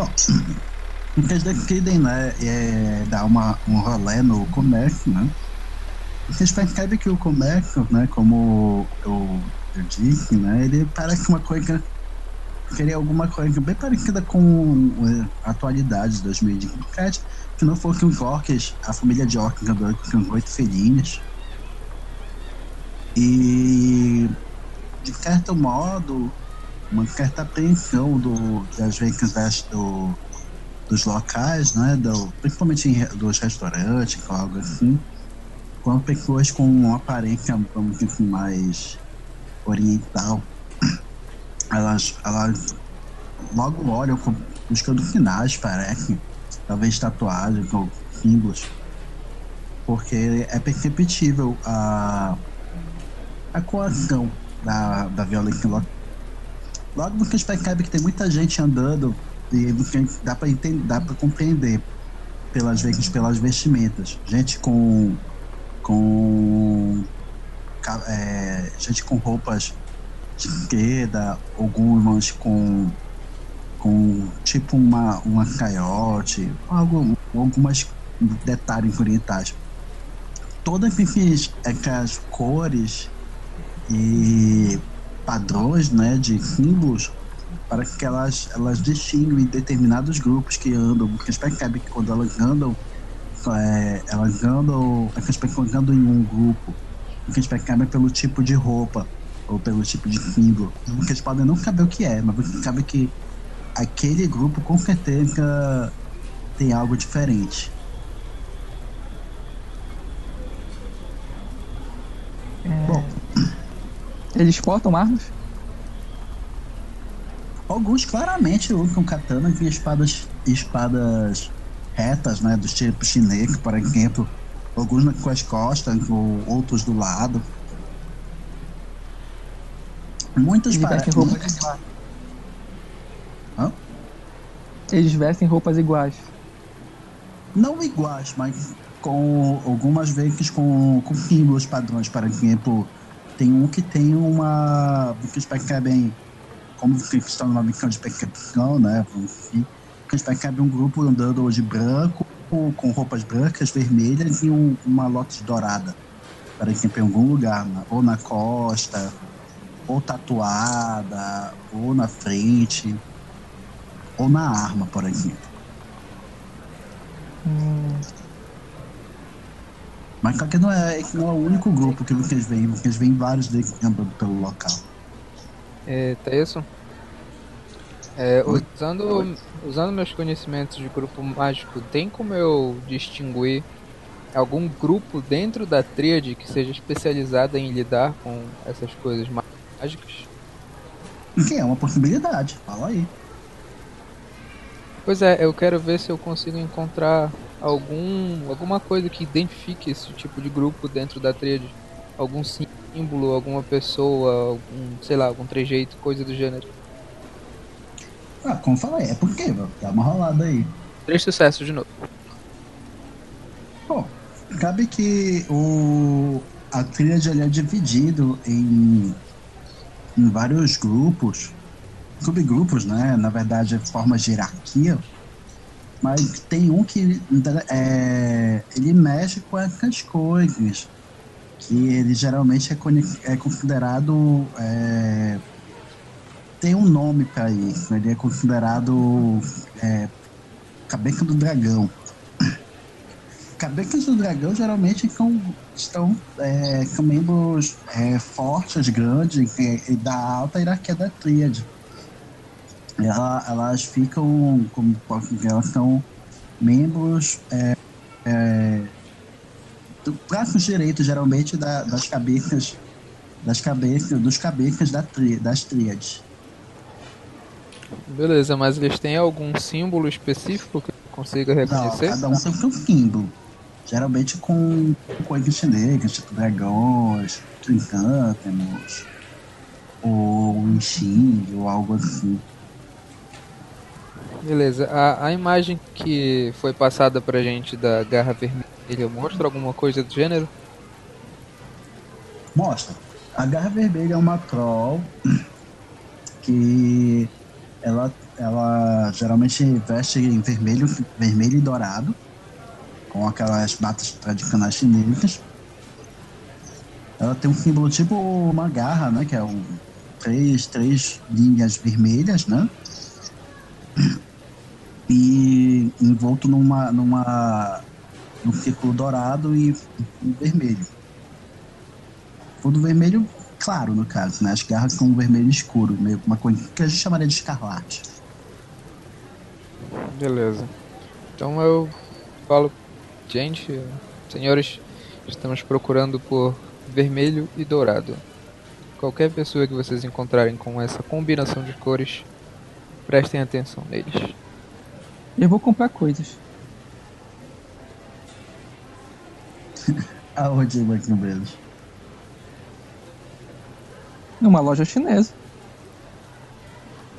Bom, vocês decidem, né, é, dar uma, um rolê no comércio, né? Vocês percebem que o comércio, né, como eu, eu disse, né, ele parece uma coisa queria alguma coisa bem parecida com é, a atualidade de 2017, que não fosse os orques, a família de orques andando com oito filhinhas. E, de certo modo, uma certa apreensão do, das vezes do, dos locais, né, do, principalmente em, dos restaurantes, algo assim, com pessoas com uma aparência, vamos dizer assim, mais oriental elas, elas logo olham buscando finais, parece. Talvez tatuagens ou símbolos. Porque é perceptível a, a coação da, da violência logo. Logo você percebe que tem muita gente andando e dá para entender, dá para compreender pelas pelas vestimentas. Gente com com é, gente com roupas esquerda, algumas com com tipo uma, uma caiote, algo, algumas detalhes orientais. Todas essas, essas cores e padrões né, de símbolos para que elas, elas distinguem determinados grupos que andam, porque as percebem que quando elas andam, é, elas andam, as pessoas andam em um grupo, porque as percebem pelo tipo de roupa ou pelo tipo de símbolo. Porque eles podem não saber o que é, mas você sabe que aquele grupo com certeza tem algo diferente. É... Bom, eles portam armas? Alguns claramente usam katanas e espadas, espadas retas, né, dos tipos chinês, por exemplo. Alguns com as costas, ou outros do lado. Muitos parecem roupas iguais. Hã? Eles vestem roupas iguais. Não iguais, mas com algumas vezes com, com símbolos padrões. Por exemplo, tem um que tem uma. Vocês percebem, como vocês estão numa missão de percepção, né? Enfim, vocês percebem um grupo andando de branco, com roupas brancas, vermelhas e um, uma lote dourada. Por exemplo, em algum lugar, ou na costa, ou tatuada, ou na frente, ou na arma, por exemplo. Hum. Mas só que não é, não é o único grupo que vocês veem, vocês veem vários deles andando pelo local. É, tá isso? É, usando, usando meus conhecimentos de grupo mágico, tem como eu distinguir algum grupo dentro da tríade que seja especializada em lidar com essas coisas mágicas? mágicas. Que é uma possibilidade, fala aí. Pois é, eu quero ver se eu consigo encontrar algum alguma coisa que identifique esse tipo de grupo dentro da tríade. Algum símbolo, alguma pessoa, algum, sei lá, algum trejeito, coisa do gênero. Ah, como falei, é porque, dá uma rolada aí. Três sucessos de novo. Bom, cabe que o a tríade é dividido em em vários grupos, subgrupos, né? Na verdade, formas de hierarquia. Mas tem um que é, ele mexe com essas coisas, que ele geralmente é, é considerado. É, tem um nome para isso, ele é considerado é, cabeça do dragão cabeças do dragão geralmente são, estão, é, são membros é, fortes, grandes, e, da alta hierarquia da tríade. Ela, elas ficam, como elas são membros é, é, do braço direito, geralmente, da, das cabeças das cabeças, dos cabeças da tri, das tríades. Beleza, mas eles têm algum símbolo específico que consiga reconhecer? Não, cada um tem um símbolo. Geralmente com coisas chinesas, tipo dragões, trincântenos, ou um Xing, ou algo assim. Beleza, a, a imagem que foi passada pra gente da garra vermelha mostra alguma coisa do gênero? Mostra. A garra vermelha é uma troll que ela, ela geralmente veste em vermelho, vermelho e dourado, com aquelas batas tradicionais chinesas. Ela tem um símbolo tipo uma garra, né? Que é um, três, três linhas vermelhas, né? E envolto numa, numa, num círculo dourado e, vermelho. Fundo vermelho claro, no caso, né? As garras com vermelho escuro, meio uma coisa que a gente chamaria de escarlate. Beleza. Então eu falo, gente, senhores, estamos procurando por vermelho e dourado. Qualquer pessoa que vocês encontrarem com essa combinação de cores, prestem atenção neles. Eu vou comprar coisas. Aonde, Banco no Brenos? Numa loja chinesa.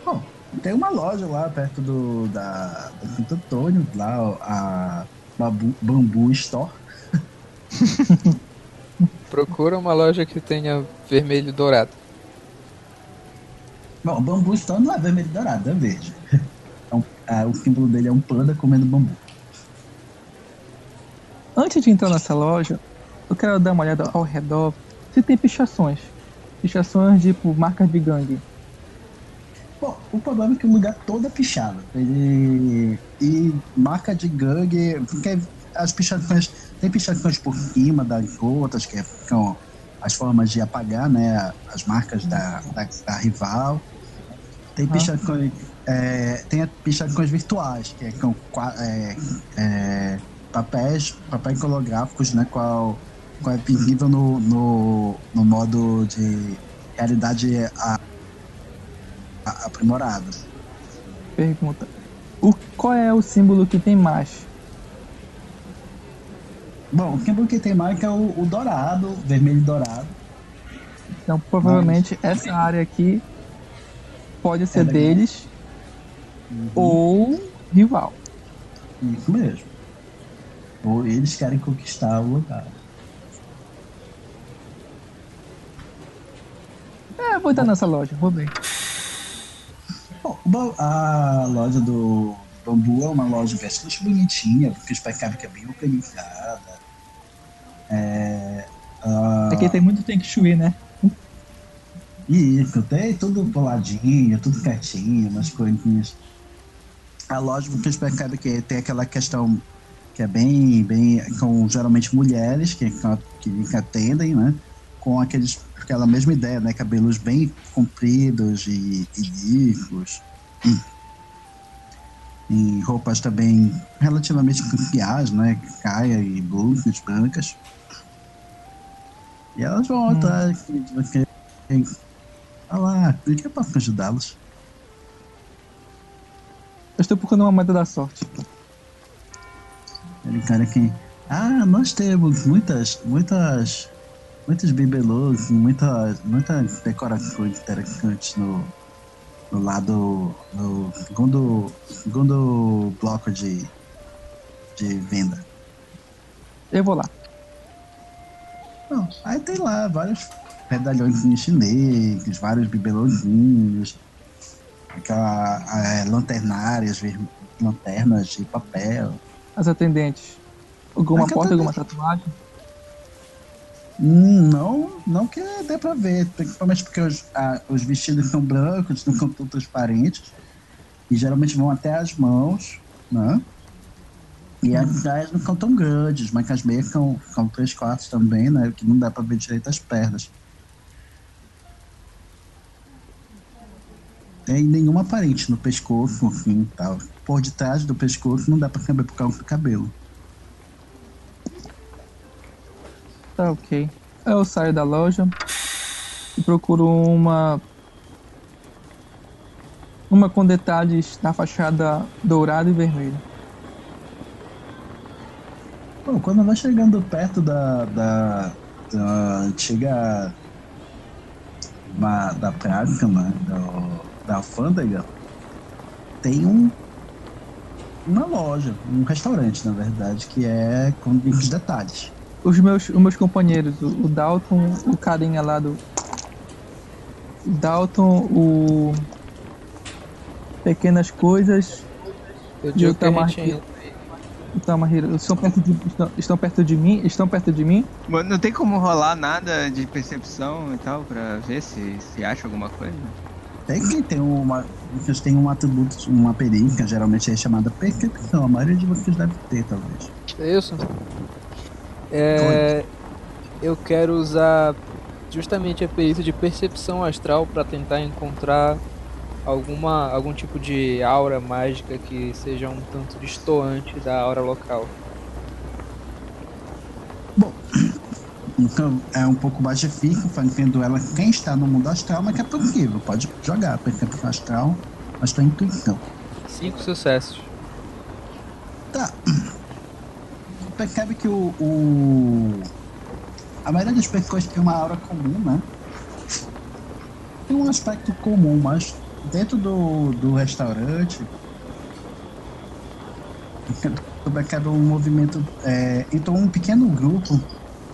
Bom, tem uma loja lá perto do da, do Santo Antônio, lá a Babu, Bambu Store. Procura uma loja que tenha vermelho e dourado. Bom, Bambu Store não é vermelho e dourado, é verde. É, o símbolo dele é um panda comendo bambu. Antes de entrar nessa loja, eu quero dar uma olhada ao redor se tem pichações. Pichações tipo marcas de gangue. Bom, o problema é que o lugar todo é pichado. Ele. E marca de gangue. Porque as pichações. Tem pichações por cima das outras, que são as formas de apagar, né? As marcas da, da, da rival. Tem pichações. É, tem pichações virtuais, que são é, é, papéis, papéis holográficos, né? Qual, qual é visível no, no, no modo de realidade a, a, aprimorado. Pergunta. O, qual é o símbolo que tem mais? Bom, o símbolo que tem mais é o, o dourado, vermelho e dourado. Então, provavelmente, Mas... essa área aqui pode ser é deles uhum. ou rival. Isso mesmo. Ou eles querem conquistar o lugar. É, vou entrar nessa loja, vou bem. Bom, a loja do Bambu é uma loja bastante bonitinha, porque os pecados que é bem organizada. É, uh... Aqui tem muito Feng Shui, né? Isso, tem tudo coladinho, tudo quietinho, umas coisinhas. A loja que os pecados que tem aquela questão que é bem, bem com geralmente mulheres que, que atendem, né? Com aqueles aquela mesma ideia, né? Cabelos bem compridos e, e lisos. E, e, roupas também relativamente campeadas, né? Caia e blusas brancas. E elas vão hum. atrás. Olha lá, o que é pra ajudá-los? Eu estou procurando uma moeda da sorte. Aquele cara que. Ah, nós temos muitas, muitas muitos bibelôs, muita, muita decoração interessante no, no lado, no segundo, segundo bloco de, de venda. Eu vou lá. Não, aí tem lá vários medalhões chineses, vários bibelôzinhos, aquela é, lanternárias, lanternas de papel. As atendentes. Alguma porta, alguma tatuagem? Hum, não, não que dê pra ver, principalmente porque os, a, os vestidos são brancos, não são tão transparentes, e geralmente vão até as mãos, né? E as saias não são tão grandes, mas as meias são, são três quartos também, né? Que não dá pra ver direito as pernas. Tem nenhuma aparente no pescoço, assim, tal. Por detrás do pescoço não dá pra saber por causa do cabelo. Tá ok. Eu saio da loja e procuro uma. Uma com detalhes na fachada dourada e vermelha. Bom, quando vai chegando perto da, da, da antiga. Uma, da prática, né, do, da alfândega, tem um uma loja, um restaurante, na verdade, que é com os detalhes os meus, os meus companheiros, o, o Dalton, o carinha lá do. O Dalton, o. pequenas coisas. Eu E o gente Tamahiro? O Tamahiro, estão perto de, estão, estão perto de mim? Estão perto de mim? Não tem como rolar nada de percepção e tal pra ver se, se acha alguma coisa? Tem que ter uma. Vocês têm um atributo, uma perícia, geralmente é chamada percepção. A maioria de vocês deve ter, talvez. É isso? É, eu quero usar justamente a perícia de percepção astral para tentar encontrar alguma algum tipo de aura mágica que seja um tanto destoante da aura local. Então é um pouco mais difícil, fazendo ela quem está no mundo astral, mas que é possível. Pode jogar percepção astral, mas tua intuição. Cinco sucessos. Tá. Percebe que o, o- A maioria das pessoas tem uma aura comum, né? Tem um aspecto comum, mas dentro do, do restaurante. Percebe um movimento. É, então, um pequeno grupo,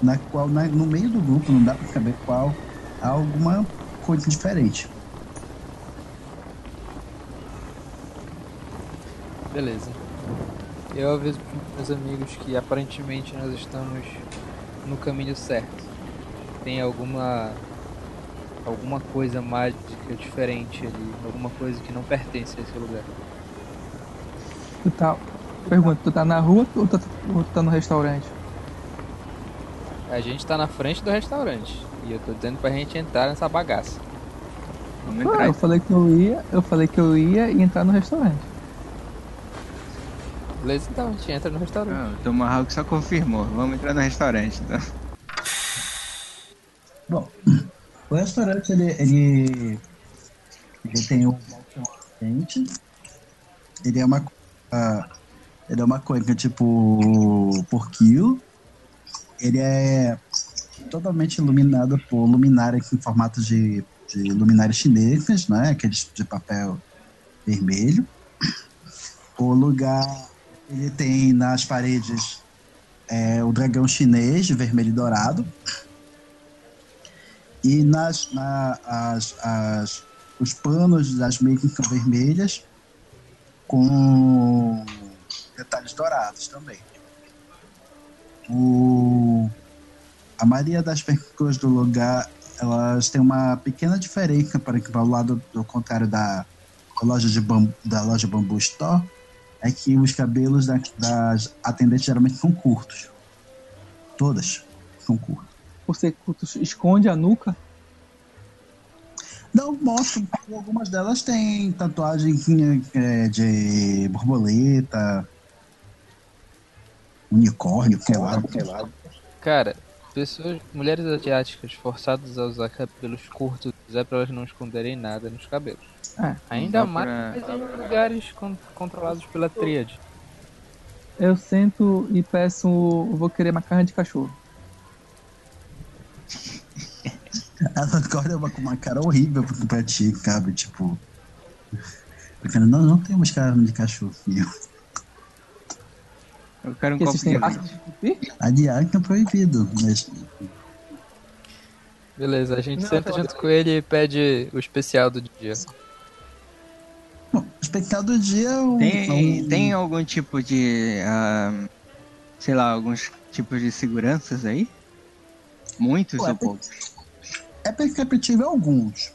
na qual, na- no meio do grupo, não dá pra saber qual, há alguma coisa diferente. Beleza. Eu aviso pros meus amigos que aparentemente nós estamos no caminho certo. Tem alguma alguma coisa mágica diferente ali, alguma coisa que não pertence a esse lugar. Tu tá. Pergunta, tu tá na rua ou tu, ou tu tá no restaurante? A gente tá na frente do restaurante e eu tô dizendo pra gente entrar nessa bagaça. Vamos Ah, entrar. eu falei que eu ia, eu falei que eu ia e entrar no restaurante. Beleza? Então a gente entra no restaurante. Ah, o Tomahawk só confirmou. Vamos entrar no restaurante. Então. Bom, o restaurante ele, ele, ele tem um balcão. Ele é uma ah, ele é uma coisa tipo por quilo. Ele é totalmente iluminado por luminárias em formato de, de luminárias chinesas, né? Aqueles de papel vermelho. O lugar ele tem nas paredes é, o dragão chinês de vermelho e dourado. E nas, na, as, as, os panos das mesas são vermelhas com detalhes dourados também. O, a maioria das pessoas do lugar elas têm uma pequena diferença para que para o lado do contrário da, loja de bambu, da loja Bambu Store é que os cabelos da- das atendentes geralmente são curtos. Todas são curtos. Por ser curto, esconde a nuca. Não, mostro. Algumas delas têm tatuagem é, de borboleta, unicórnio. Sei lá. Cara, pessoas, mulheres asiáticas forçadas a usar cabelos curtos é pra elas não esconderem nada nos cabelos. É. Ainda mais em lugares con- controlados pela tríade. Eu sento e peço. Vou querer uma carne de cachorro. Ela acorda uma- com uma cara horrível pra ti, cabe, tipo. Porque não, não temos carne de cachorro, filho. Eu quero um Porque copo de leite. de cupi? A diária é proibido. Mas, Beleza, a gente Não, senta tá junto com ele e pede o especial do dia. bom, o espectral do dia é um. Tem, um- tem algum tipo de. ah, sei lá, alguns tipos de seguranças aí? Muitos Ué, ou poucos? É perceptível alguns.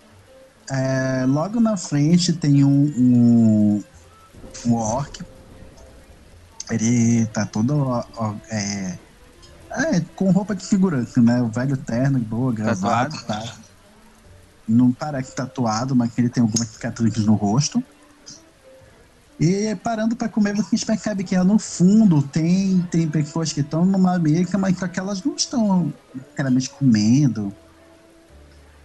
É, logo na frente tem um, um, um orc. Ele tá todo ó, ó, é, é, com roupa de segurança, né? O velho terno, boa, gravata, tá? Não parece tatuado, mas ele tem algumas cicatrizes no rosto. E parando para comer, você percebe que no fundo tem, tem pessoas que estão numa mesa, mas que elas não estão claramente comendo.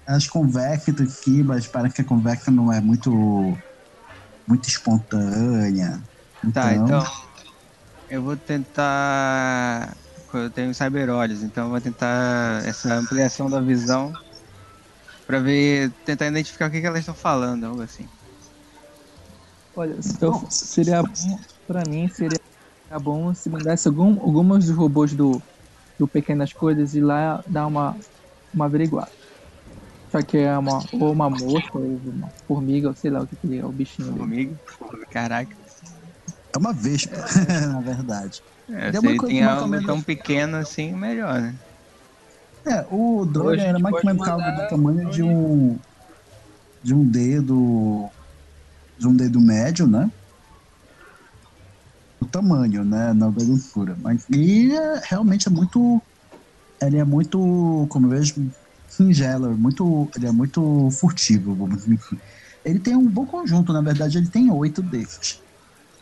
Elas conversam entre si, mas parece que a conversa não é muito, muito espontânea. Tá, então. Eu vou tentar. Eu tenho cyber olhos, então eu vou tentar essa ampliação da visão pra ver. tentar identificar o que, que elas estão falando, algo assim. Olha, eu- seria bom, pra mim, seria bom se mandasse algum, algumas dos robôs do, do Pequenas Coisas e lá dar uma, uma averiguada. Já que é uma, ou uma mosca, ou uma formiga, ou sei lá o que, que é o bichinho dele. Formiga. Caraca. É uma vespa, na verdade. É, Deu se uma tem ou algo menos- tão pequeno assim, melhor, né? É, o drone era mais ou menos algo do tamanho de um. de um dedo. de um dedo médio, né? O tamanho, né? Na altura. Mas e é, realmente é muito. Ele é muito, como eu vejo, singelo, muito, ele é muito furtivo, vamos dizer assim. Ele tem um bom conjunto, na verdade, ele tem oito desses.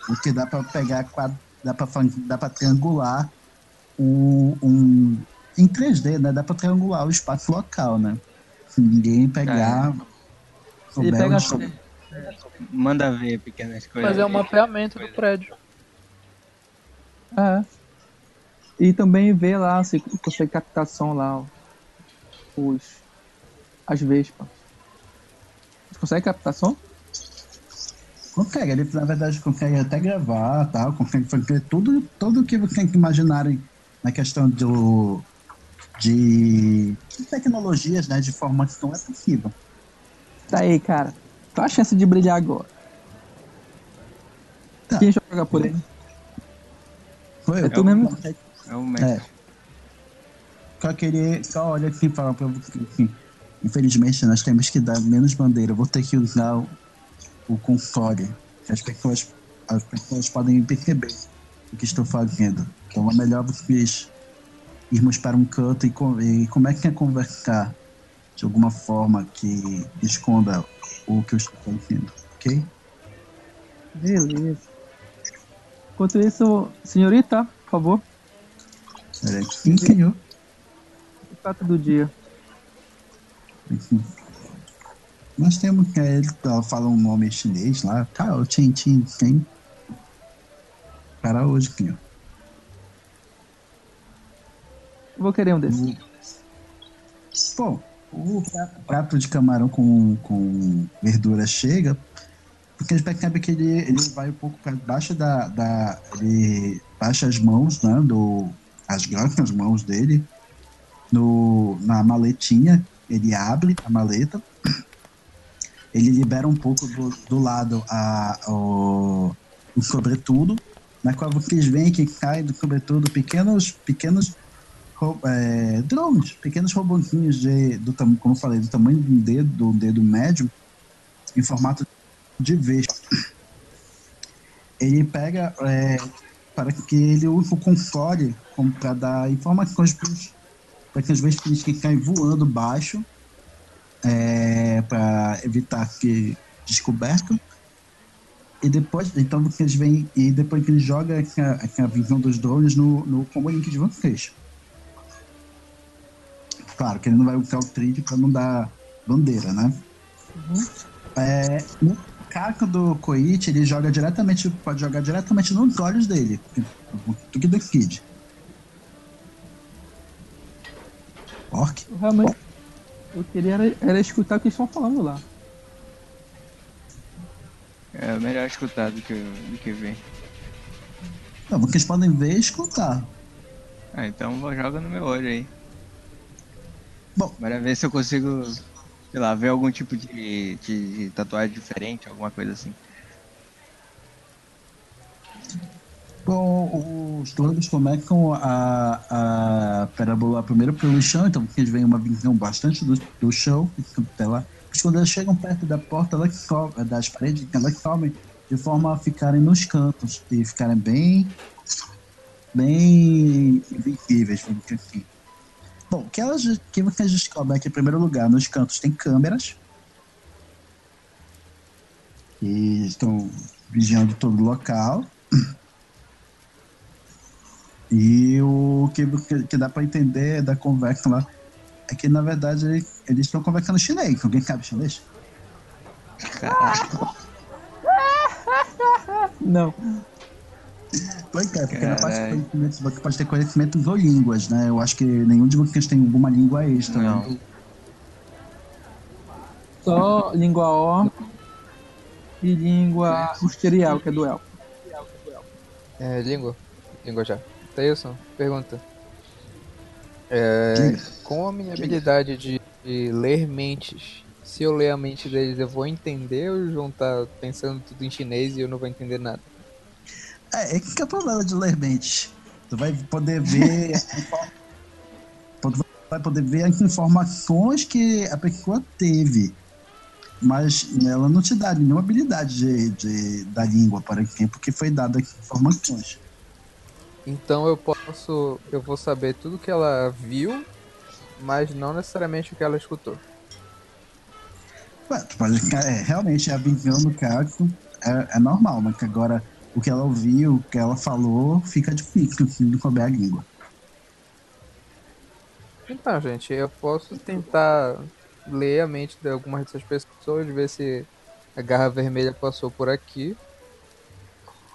Porque dá pra pegar quadro, dá pra, fan- dá pra triangular um, um, em 3D, né? Dá pra triangular o espaço local, né? Se ninguém pegar. Ele souber pega onde- Manda ver pequenas coisas. Fazer um mapeamento do prédio. É. E também ver lá se consegue captação lá, ó, os. as vespas. Você consegue captação? Consegue, ele na verdade consegue até gravar, tal, consegue fazer tudo, tudo que você tem que imaginar em- na questão do, de tecnologias, né, de formação é possível. Tá aí, cara. Qual a chance de brilhar agora? Tá. Quem joga por ele? Foi É tu mesmo? É o Mac. É. Só querer, só olha aqui e fala pra você assim, infelizmente nós temos que dar menos bandeira, eu vou ter que usar o, console. que As pessoas, as pessoas podem perceber o que estou fazendo. Então é melhor vocês irmos para um canto e, e como é que é conversar de alguma forma que esconda o que eu estou fazendo, ok? Beleza. Enquanto isso, senhorita, por favor. Sim, senhor. o prato do dia. Enfim. Nós temos que ele ela fala um nome chinês lá, tá, o Chen Chen Chen. Para hoje, aqui, ó. Vou querer um desses. Bom, o prato- prato de camarão com, com verdura chega, porque a gente percebe que ele, ele vai um pouco para baixo da, da. Ele baixa as mãos, né? Do, as grandes mãos dele no, na maletinha. Ele abre a maleta. Ele libera um pouco do, do lado a, o, o sobretudo, na qual vocês veem que cai do sobretudo pequenos, pequenos é, drones, pequenos robozinhos de, do como eu falei, do tamanho de um dedo, do dedo médio, em formato de vespa. Ele pega é, para que ele use o console para dar informações para que as vespas que caem voando baixo é, para evitar que descoberto. E depois, então vocês veem, e depois que ele joga essa visão dos drones no, no comando de vocês. Claro que ele não vai usar o trilho para não dar bandeira, né? É, no caco do Koichi, ele joga diretamente, pode jogar diretamente nos olhos dele. Tu que decide. Orc? Eu realmente. Eu queria era, era escutar o que eles estão falando lá. É melhor escutar do que, do que ver. Não, vocês podem ver e escutar. Ah, então vou joga no meu olho aí. Bom. Bora ver se eu consigo, sei lá, ver algum tipo de, de, de tatuagem diferente, alguma coisa assim. Bom, os drones começam a, a parabolar primeiro pelo chão, então vocês veem uma visão bastante do, do chão, lá. Mas quando elas chegam perto da porta, elas sobem, das paredes, elas sobem de forma a ficarem nos cantos e ficarem bem, bem invisíveis, vamos assim. Bom, o que, elas, que vocês descobrem é que, em primeiro lugar, nos cantos tem câmeras que estão vigiando todo o local. E o que, que, dá pra entender da conversa lá é que, na verdade, eles estão conversando chinês. Alguém sabe chinês? Não. Pois é, porque na parte de Caralho. conhecimentos você pode ter conhecimentos ou línguas, né? Eu acho que nenhum de vocês tem alguma língua extra. Não. né? Só língua O e língua usterial, que é do elfo. É, língua. Língua já. Tailson, pergunta. É, com a minha habilidade de de ler mentes. Se eu ler a mente deles, eu vou entender ou eles vão estar pensando tudo em chinês e eu não vou entender nada? É, é que é o problema de ler mentes. Tu vai poder ver. tu vai poder ver as informações que a pessoa teve. Mas ela não te dá nenhuma habilidade de, de, da língua, por exemplo, que foi dada informações. Então eu posso. Eu vou saber tudo que ela viu, mas não necessariamente o que ela escutou. Ué, tu pode, é, realmente a visão do caso é, é normal, mas que agora o que ela ouviu, o que ela falou, fica difícil assim, de couber a língua. Então, gente, eu posso tentar ler a mente de algumas dessas pessoas, ver se a garra vermelha passou por aqui.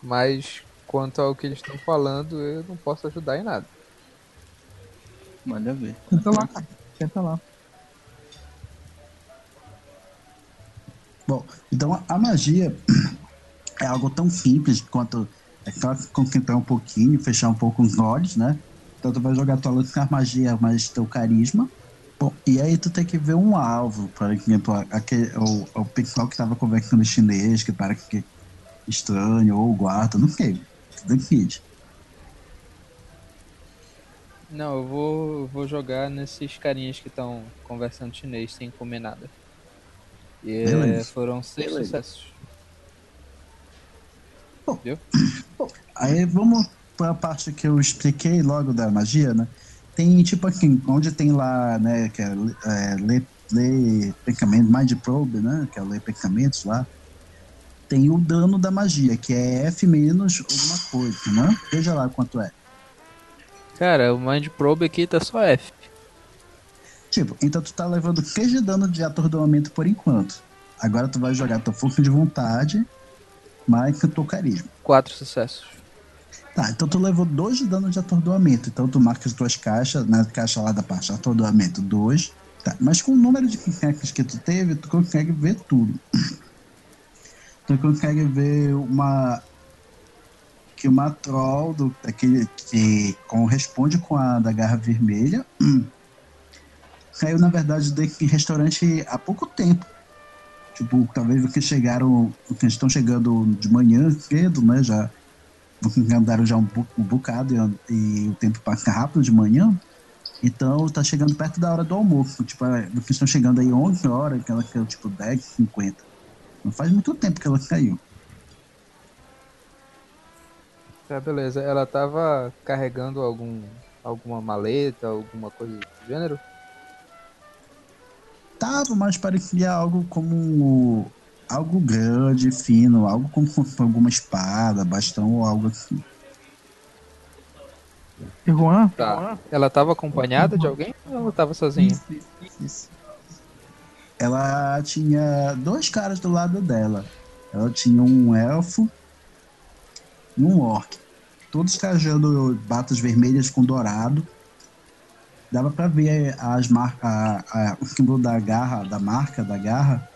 Mas quanto ao que eles estão falando, eu não posso ajudar em nada. Manda ver. Tenta lá, cara. Tenta lá. Bom, então a magia é algo tão simples quanto é claro concentrar um pouquinho, fechar um pouco os olhos, né? Então tu vai jogar tua lança magia, mas teu carisma. Bom, e aí tu tem que ver um alvo, por exemplo, aquele, o, o pessoal que tava conversando em chinês, que parece que estranho, ou o guarda, não sei. Decide. Não, eu vou, vou jogar nesses carinhas que estão conversando chinês sem comer nada. E é, foram seis Beleza. sucessos. Bom, Viu? Bom, aí vamos para a parte que eu expliquei logo da magia, né? Tem tipo assim, onde tem lá, né, que é, é ler, ler pensamento, mind probe, né, que é ler pensamentos lá. Tem o dano da magia, que é F menos alguma coisa, né? Veja lá quanto é. Cara, o mind probe aqui tá só F. Tipo, então tu tá levando 3 de dano de atordoamento por enquanto. Agora tu vai jogar tua força de vontade mais o teu carisma. Quatro sucessos. Tá, então tu levou 2 de dano de atordoamento. Então tu marca as tuas caixas, na caixa lá da parte atordoamento 2. Tá, mas com o número de hacks que tu teve, tu consegue ver tudo. Tu consegue ver uma. Que uma troll do, daquele, que corresponde com a da garra vermelha. Caiu, na verdade, desse restaurante há pouco tempo. Tipo, talvez porque chegaram. Porque estão chegando de manhã cedo, né? Já andaram já um, um bocado e, e, o tempo passa rápido de manhã. Então tá chegando perto da hora do almoço. Tipo, porque estão chegando aí 11 horas, que ela caiu tipo 10, 50. Não faz muito tempo que ela caiu. Tá, beleza. Ela tava carregando algum, alguma maleta, alguma coisa do gênero? tava, mas parecia algo como algo grande, fino, algo como alguma espada, bastão ou algo assim. E Juan? Tá. Ela estava acompanhada de alguém ou ela estava sozinha? Isso, isso. Ela tinha dois caras do lado dela. Ela tinha um elfo e um orc. Todos trajando batas vermelhas com dourado dava para ver as marcas, o símbolo da garra, da marca da garra,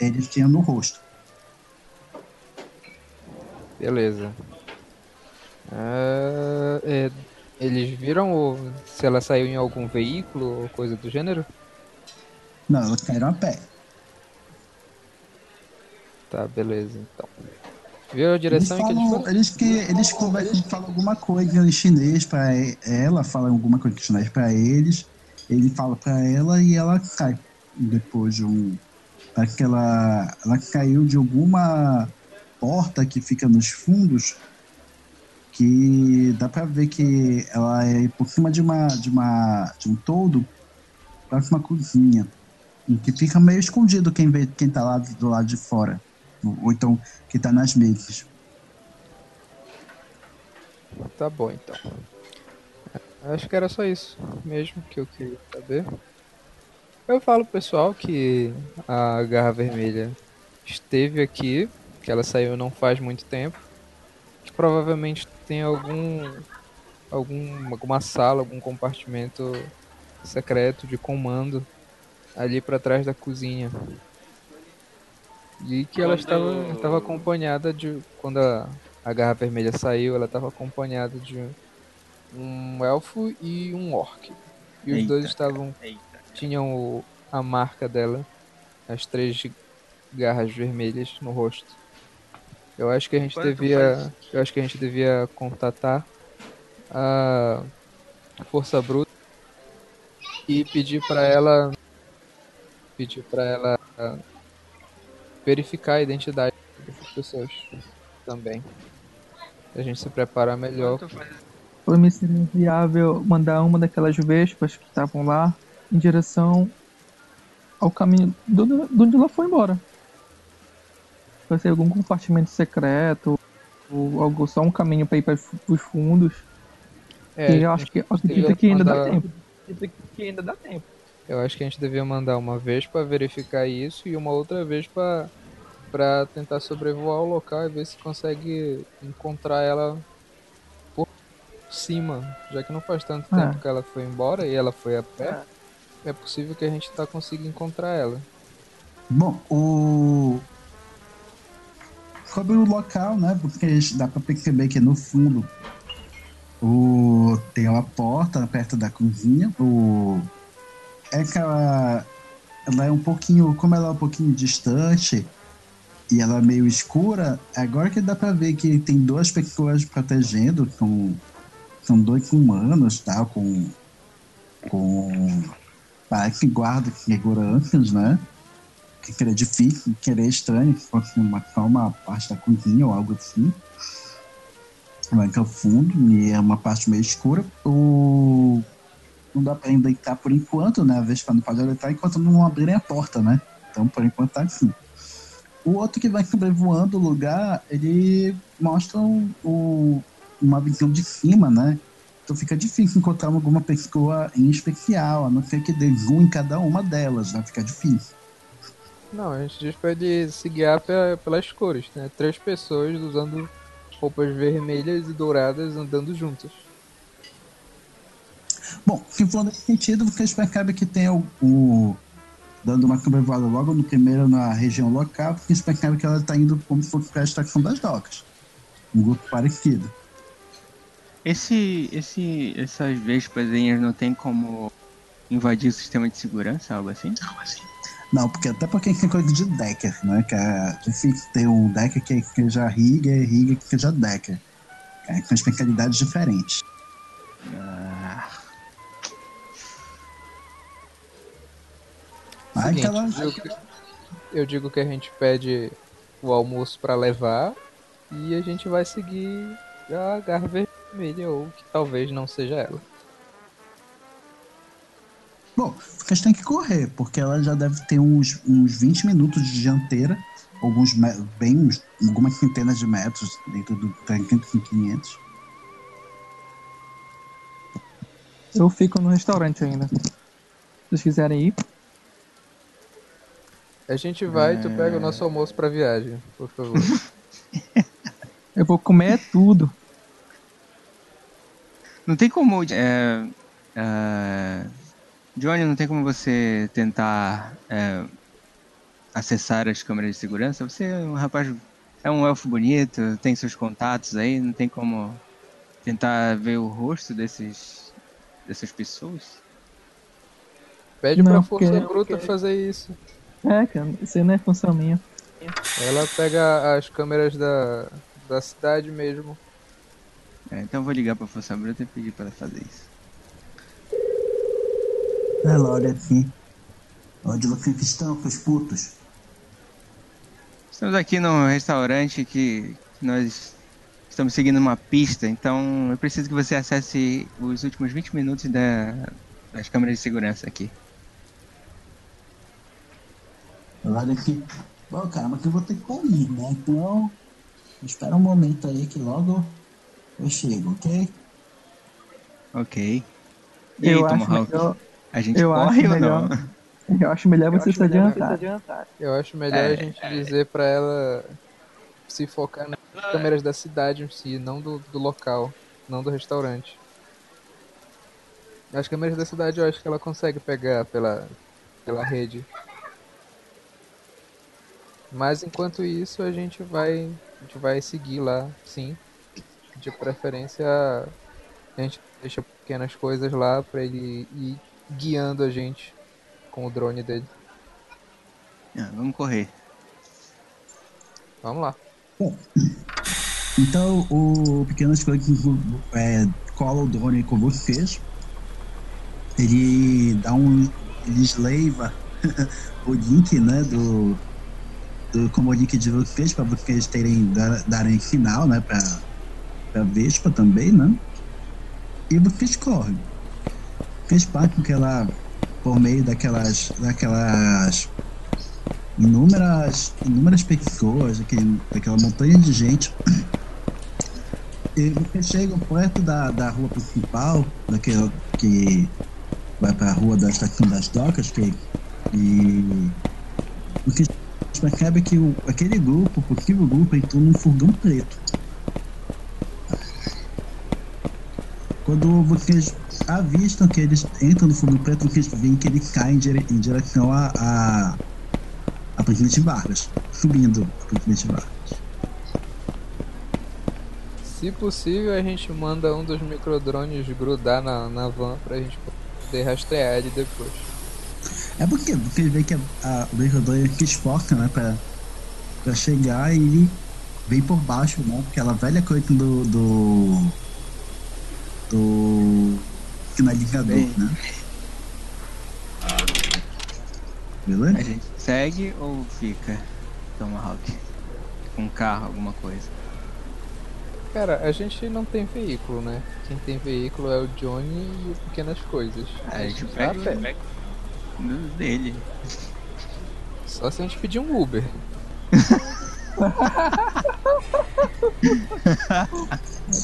eles tinham no rosto. Beleza. Uh, é, eles viram se ela saiu em algum veículo ou coisa do gênero? Não, elas caíram a pé. Tá, beleza, então. Viu a direção eles falam, que eles, que eles conversam, falam alguma coisa em chinês para ela, falam alguma coisa em chinês para eles, ele fala para ela e ela cai depois de um que ela caiu de alguma porta que fica nos fundos que dá para ver que ela é por cima de uma de uma de um todo parece uma cozinha que fica meio escondido quem vê quem tá lá do lado de fora ou então que está nas mesas. Tá bom então. Acho que era só isso mesmo que eu queria saber. Eu falo pessoal que a Garra Vermelha esteve aqui, que ela saiu não faz muito tempo, que provavelmente tem algum algum alguma sala, algum compartimento secreto de comando ali para trás da cozinha. E que ela estava, estava acompanhada de. Quando a, a garra vermelha saiu, ela estava acompanhada de um elfo e um orc. E os eita, dois estavam. Eita. tinham o- a marca dela, as três garras vermelhas no rosto. Eu acho que a gente devia, faz- eu acho que a gente devia contatar a força bruta e pedir pra ela pedir para ela ah, verificar a identidade dessas pessoas também. A gente se preparar melhor. Para mim seria viável mandar uma daquelas vespas que estavam lá em direção ao caminho de onde ela foi embora. Vai ser algum compartimento secreto ou algo, só um caminho para ir para os fundos. É, e eu acho que acredito que ainda dá mandar- tempo. Acredito que ainda dá tempo. Eu acho que a gente devia mandar uma vez pra verificar isso e uma outra vez pra para tentar sobrevoar o local e ver se consegue encontrar ela por cima, já que não faz tanto É. tempo que ela foi embora e ela foi a pé. É possível que a gente tá conseguindo encontrar ela. Bom, o. Sobre o local, né? Porque dá pra perceber que no fundo o... tem uma porta perto da cozinha. O... É que ela... ela é um pouquinho. Como ela é um pouquinho distante e ela é meio escura, agora que dá pra ver que tem duas pessoas protegendo, com... são dois humanos, tá? Com. Com. Parece guarda seguranças, né? que seria difícil, querer estranho, se fosse uma, só uma parte da cozinha ou algo assim. Vai que é o fundo, e é uma parte meio escura. O... Não dá pra ainda entrar por enquanto, né? A Vespa não pode entrar enquanto não abrirem a porta, né? Então, por enquanto, tá assim. O outro que vai sobrevoando o lugar, ele mostra o- uma visão de cima, né? Então fica difícil encontrar alguma pessoa em especial, a não ser que dê zoom em cada uma delas, né? Fica difícil. Não, a gente diz pra se guiar pe- pelas cores, né? Três pessoas usando roupas vermelhas e douradas andando juntas. Bom, se for nesse sentido, vocês percebem que tem o, o- dando uma sobrevoada logo no primeiro na região local, vocês percebem que ela está indo como se fosse para a estação das docas. Um grupo parecido. Esse, esse, essas vespazinhas não tem como invadir o sistema de segurança, algo assim? Não, porque até porque tem coisa de Decker, né? Que é difícil ter um Decker que seja Riga e Riga que seja Decker. É, com especialidades diferentes. Ah, Seguinte, aquela- eu, digo que- eu digo que a gente pede o almoço pra levar e a gente vai seguir a garra vermelha, ou que talvez não seja ela. Bom, vocês têm que correr, porque ela já deve ter uns, uns 20 minutos de dianteira, alguns bem, uns- algumas centenas de metros dentro do 500. Eu fico no restaurante ainda. Se vocês quiserem ir, A gente vai e tu pega o nosso almoço pra viagem, por favor. eu vou comer tudo. Não tem como. É, é, Johnny, não tem como você tentar é, acessar as câmeras de segurança? Você é um rapaz. É um elfo bonito, tem seus contatos aí, não tem como tentar ver o rosto desses, dessas pessoas? Pede Não, pra força bruta fazer isso. É, cara, isso aí não é função minha. Ela pega as câmeras da, da cidade mesmo. É, então eu vou ligar pra Força Bruta e pedir pra ela fazer isso. Ela olha assim. Onde vocês estão, seus putos? Estamos aqui num restaurante que que nós estamos seguindo uma pista, então eu preciso que você acesse os últimos 20 minutos da- das câmeras de segurança aqui. Ela olha aqui. Bom, cara, mas eu vou ter que ir, né? Então, espera um momento aí que logo eu chego, ok? Ok. E aí, Eu acho Tomahawk? melhor, A gente eu corre acho ou melhor- não? eu acho melhor você se adiantar. Eu acho melhor É, a gente dizer pra ela se focar nas câmeras da cidade em si, não do, do local, não do restaurante. As câmeras da cidade eu acho que ela consegue pegar pela, pela rede. Mas enquanto isso a gente vai. A gente vai seguir lá, sim. De preferência a gente deixa pequenas coisas lá pra ele ir guiando a gente com o drone dele. Ah, vamos correr. Vamos lá. Então o Pequeno Skunk é, cola o drone com vocês. Ele dá um. Ele esleiva o link, né? Do. Do como link de vocês, para vocês terem dar, darem sinal, né? Pra, pra Vespa também, né? E vocês correm. Vocês que ela por meio daquelas. daquelas inúmeras, inúmeras pessoas, daquele, daquela montanha de gente. E vocês chegam perto da, da rua principal, daquela que vai para a rua da estação das docas, que, e o percebe é que o, aquele grupo, o grupo, entrou num furgão preto. Quando vocês avistam que eles entram no furgão preto, vocês veem que ele cai em, dire, em direção a, a a Presidente Vargas, subindo a Presidente Vargas. Se possível, a gente manda um dos microdrones grudar na, na van pra gente poder rastrear ele depois. É porque, porque ele vê que a, a, o microdrone que esforça, né, pra, pra chegar e ele vem por baixo, né, aquela velha coisa do. do. do finalizador, Bem. né? Beleza? A gente segue ou fica? Tomahawk. Com um carro, alguma coisa. Cara, a gente não tem veículo, né? Quem tem veículo é o Johnny e o Pequenas Coisas. A gente vai a pega pé. pega dele. Só se a gente pedir um Uber.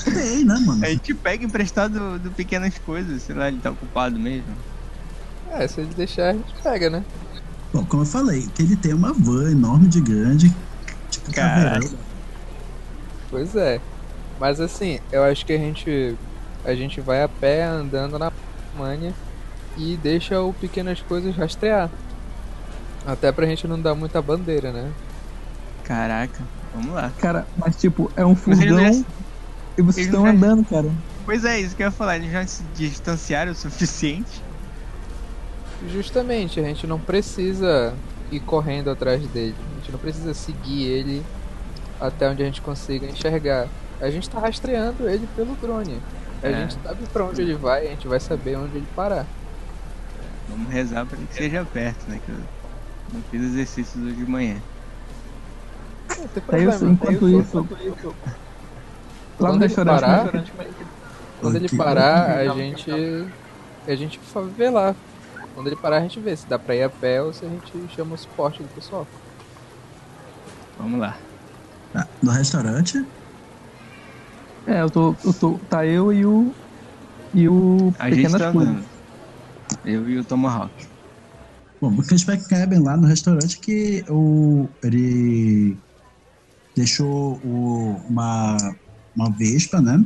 Tem, né, mano? A gente pega emprestado do, do pequenas coisas, sei lá, ele tá ocupado mesmo. É, se ele deixar, a gente pega, né? Bom, como eu falei, que ele tem uma van enorme de grande, tipo caveirão. Pois é. Mas assim, eu acho que a gente a gente vai a pé andando na manha e deixa o pequenas coisas rastrear. Até pra gente não dar muita bandeira, né? Caraca, vamos lá. Cara, mas tipo, é um furgão já- e vocês estão já- andando, cara. Pois é, isso que eu ia falar, eles já se distanciaram o suficiente. Justamente, a gente não precisa ir correndo atrás dele. A gente não precisa seguir ele até onde a gente consiga enxergar. A gente tá rastreando ele pelo drone. A É. gente sabe pra onde ele vai, a gente vai saber onde ele parar. Vamos rezar pra que seja perto, né? Que eu não fiz exercícios hoje de manhã. Não eu, enquanto Aí eu- isso, lá no Quando ele restaurante, parar, Quando ele Ok. parar, a gente. A gente vê lá. Quando ele parar, a gente vê se dá pra ir a pé ou se a gente chama o suporte do pessoal. Vamos lá. Tá, no restaurante, É, eu tô, eu tô. Tá eu e o. E o. A gente tá andando. Eu e o Tomahawk. Bom, vocês percebem lá no restaurante que o, ele deixou o, uma, uma vespa, né?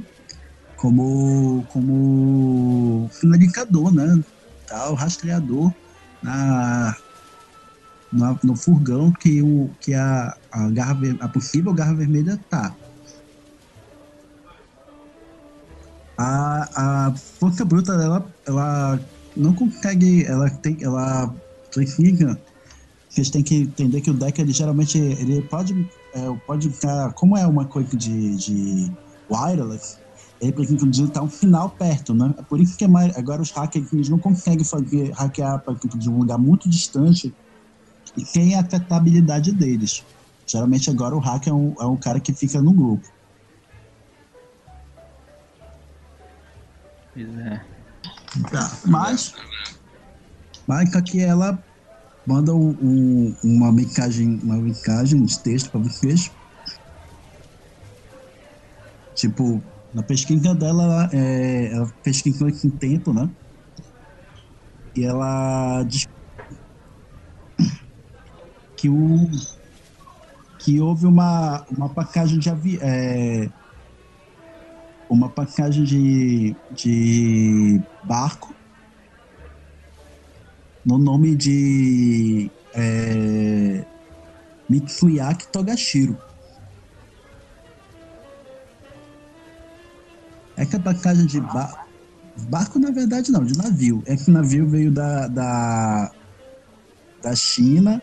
Como, como finalizador, né? Tal, rastreador na, na- no furgão que, o, que a, a, garra, a possível garra vermelha tá. A, a força bruta ela, ela não consegue. Ela tem. Ela precisa. Vocês têm que entender que o deck ele geralmente ele pode. É, pode ficar. Como é uma coisa de, de wireless, ele precisa digitar um final perto, né? É por isso que a mai- agora os hackers eles não conseguem fazer hackear exemplo, de um lugar muito distante e sem a habilidade deles. Geralmente agora o hacker é um, é um cara que fica no grupo. Pois é. Tá, mas. Mas aqui ela manda um, um- uma mensagem, uma mensagem de texto para vocês. Tipo, na pesquisa dela, ela, é, ela pesquisou esse tempo, né? E ela diz que o que houve uma, uma passagem de avião. Uma passagem de, de barco no nome de é, Mitsuyaki Togashiro. É que a passagem de ba barco, na verdade, não, de navio. É que o navio veio da, da, da China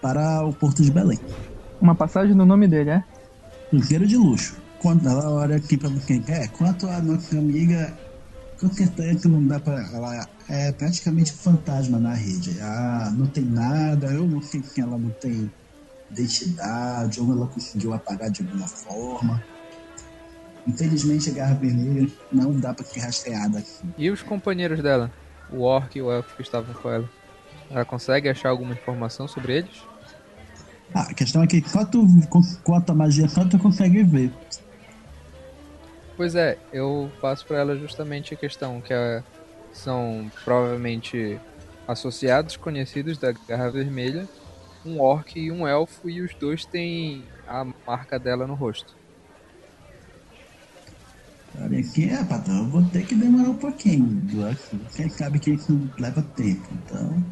para o Porto de Belém. Uma passagem no nome dele, é? Cruzeiro de luxo. Quando ela olha aqui para quem quer, quanto a nossa amiga, com certeza que não dá para. Ela é praticamente fantasma na rede. Ah, não tem nada, eu não sei se ela não tem identidade ou ela conseguiu apagar de alguma forma. Infelizmente a Garra Vermelha não dá para ser rastreada aqui. E os companheiros dela? O Orc e o Elfo que estavam com ela? Ela consegue achar alguma informação sobre eles? Ah, a questão é que quanto, quanto a magia tanto consegue ver. Pois é, eu passo para ela justamente a questão que é, são provavelmente associados conhecidos da Garra Vermelha, um orc e um elfo, e os dois têm a marca dela no rosto. Olha aqui, é, patrão, eu vou ter que demorar um pouquinho. Quem sabe que isso leva tempo, então.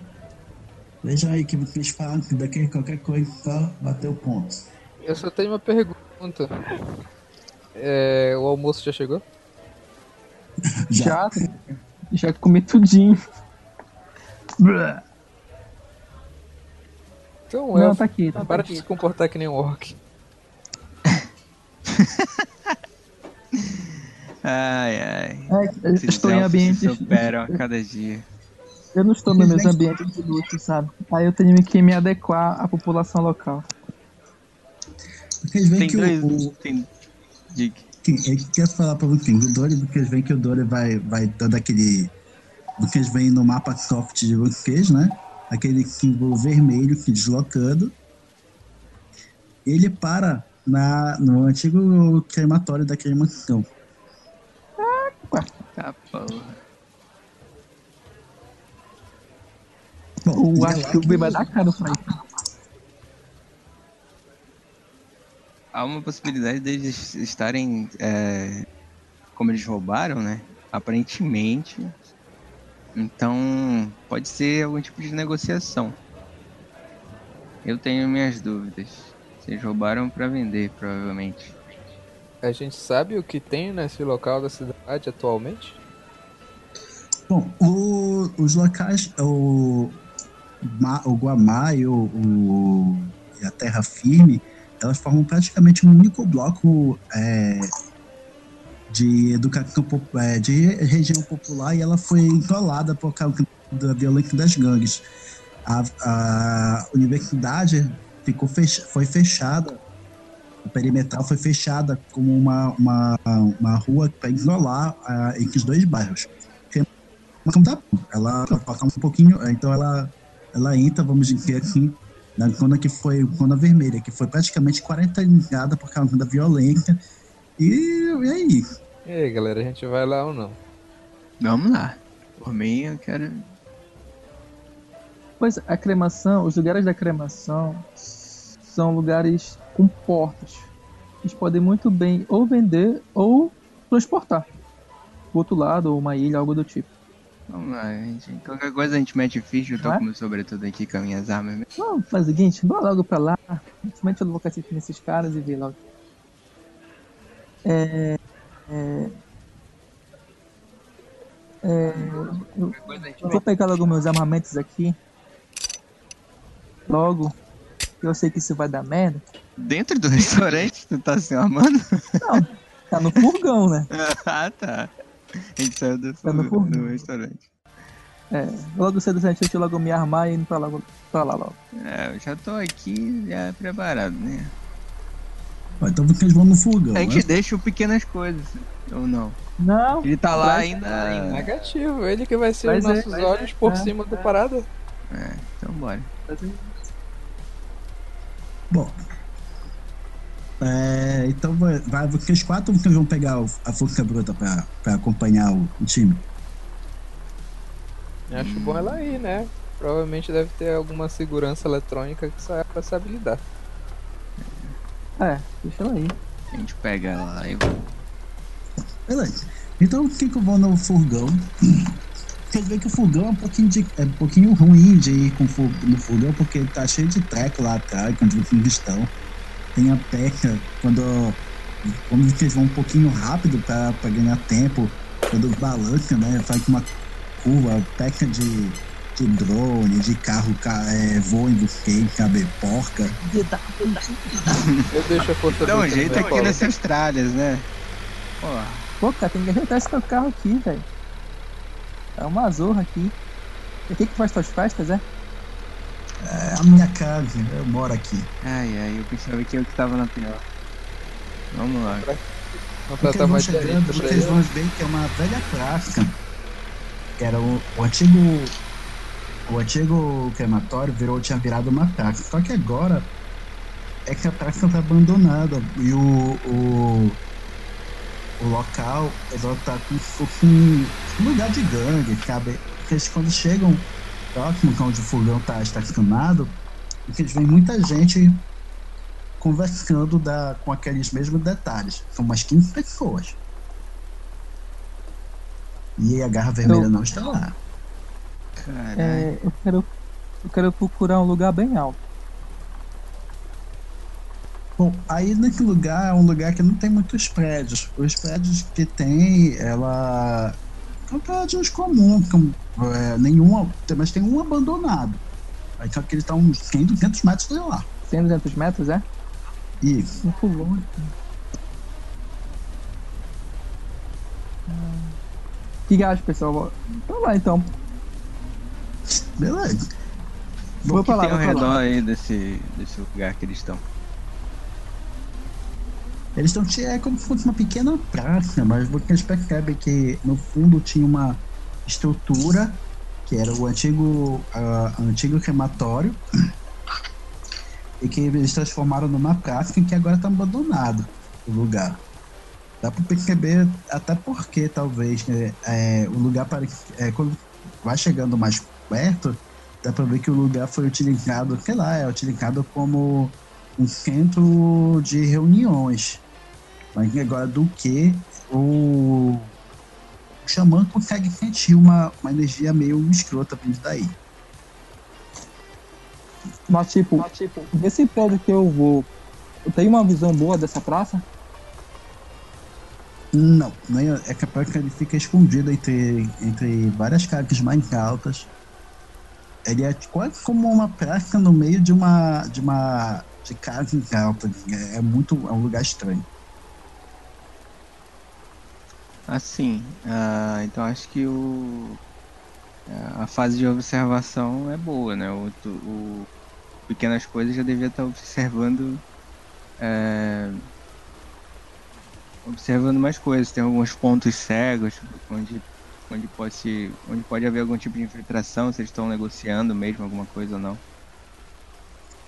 Vejam aí que vocês falam que daqui qualquer coisa só bater o ponto. Eu só tenho uma pergunta. É, o almoço já chegou? Já. Já, já comi tudinho. Então, Não, elfo, tá aqui, tá para aqui. de se comportar que nem um orc. Ai, ai. É, eu estou em ambientes. se superam a cada dia. Eu não estou nos meus ambientes de luxo, sabe? Aí eu tenho que me adequar à população local. Vocês veem Tem que dois. o, o, Tem. Diga. que, ele quer falar pra vocês, o Dory, vocês veem que o Dory vai, vai dando aquele. Vocês veem no mapa soft de vocês, né? Aquele símbolo vermelho se deslocando. Ele para na, no antigo crematório da cremação. Tá, porra. Bom, O ele é lá Arthur vai dar cara pra isso. Há uma possibilidade deles estarem. é, como eles roubaram, né? Aparentemente. Então, pode ser algum tipo de negociação. Eu tenho minhas dúvidas. Vocês roubaram pra vender, provavelmente. A gente sabe o que tem nesse local da cidade atualmente? Bom, o- os locais, o, o Guamá e, o, o- e a Terra Firme, elas formam praticamente um único bloco é, de educação é, de região popular e ela foi isolada por causa da violência das gangues. A, a universidade ficou fech, foi fechada, o perimetral foi fechada como uma, uma, uma rua para isolar ah, entre os dois bairros. Ela passa um pouquinho, então ela, ela entra, vamos dizer assim, na zona que foi zona vermelha, que foi praticamente quarentenizada por causa da violência. E é isso. E aí, galera, a gente vai lá ou não? Vamos lá. Por mim, eu quero. Pois a cremação, os lugares da cremação são lugares com portas. Eles podem muito bem ou vender ou transportar. Pro outro lado, ou uma ilha, algo do tipo. Vamos lá, gente. Qualquer coisa a gente mete ficha. Eu tô Vai? com meu sobretudo aqui com as minhas armas. mesmo. Não, faz o seguinte, bora logo pra lá. Não vou cacete nesses caras e ver logo. É. É. É. Eu, vou pegar logo meus armamentos aqui. Logo. Eu sei que isso vai dar merda. Dentro do restaurante, tu tá se armando? Não, tá no furgão, né? ah, tá. A gente saiu do, do, do restaurante. É. Logo cedo a gente logo me armar e indo pra lá, pra lá logo. É, eu já tô aqui já preparado, né? Ó, Então vocês vão no fogão, A né? gente deixa o pequenas coisas, ou não? Não, Ele tá lá ainda. Negativo, ele que vai ser Vai os ser, nossos vai olhos ser. por É, cima da é. parada. É, então bora. Bom. É, então vai, vai vocês quatro ou vocês vão pegar a força bruta pra, pra acompanhar o, o time? Acho bom ela ir, né? Provavelmente deve ter alguma segurança eletrônica que saiba pra se habilitar. é, deixa ela aí. A gente pega ela lá e Beleza. Então eu vou no furgão? Vocês veem que o furgão é um pouquinho, de, é um pouquinho ruim de ir com no furgão, porque ele tá cheio de treco lá atrás, quando vocês estão. Tem a peca, quando, quando vocês vão um pouquinho rápido pra, pra ganhar tempo, quando balança, né? Faz uma curva, peca de, de drone, de carro ca- é, voa em você e cabe porca. Eu deixo a força Dá um jeito aqui nessas tralhas, né? Pô, Pô, cara, tem que ajeitar esse teu carro aqui, velho. É uma zorra aqui. O que que faz tuas festas, é? É a minha casa, eu moro aqui. ai, ai, eu pensava que eu que tava na pior. Vamos lá. Porque eles vão chegando, vocês vão ver que é uma velha praça. Que era o, o antigo. O antigo crematório virou, tinha virado uma praça. Só que agora é que a praça tá abandonada. E o. o o local ele tá como se fosse um lugar de gangue, sabe? Porque eles, quando chegam próximo, que é onde o fogão tá estacionado, eles veem muita gente conversando da, com aqueles mesmos detalhes. São umas 15 pessoas. E a garra vermelha Eu- não está lá. Caralho. É, eu quero. Eu quero procurar um lugar bem alto. Bom, aí nesse lugar é um lugar que não tem muitos prédios. Os prédios que tem, ela. São prédios comuns, com, é, nenhum, mas tem um abandonado. Aí só que ele está uns 100, 200 metros de lá. 100, 200 metros, é? Isso. Muito longe. Que gajo, pessoal? Então lá então. Beleza. Vou O que pra lá, tem ao vou pra redor lá. aí desse, desse lugar que eles estão? Eles estão é como se fosse uma pequena praça, mas vocês percebem que no fundo tinha uma estrutura que era o antigo, ah, antigo crematório e que eles transformaram numa praça que agora está abandonado o lugar. Dá para perceber até porque talvez né, é, o lugar para é, quando vai chegando mais perto dá para ver que o lugar foi utilizado, sei lá, é utilizado como um centro de reuniões. Mas agora do que o, o xamã consegue sentir uma, uma energia meio escrota vindo daí. Mas tipo, desse prédio que eu vou, eu tenho uma visão boa dessa praça? Não, nem é capaz que ele fica escondido entre, entre várias casas mais altas. Ele é quase como uma praça no meio de uma de uma de casas altas. É, é muito é um lugar estranho. Assim, ah, então acho que o a fase de observação é boa, né? O, o pequenas coisas já devia estar observando é, observando mais coisas. Tem alguns pontos cegos onde onde pode se, onde pode haver algum tipo de infiltração, se eles estão negociando mesmo alguma coisa ou não.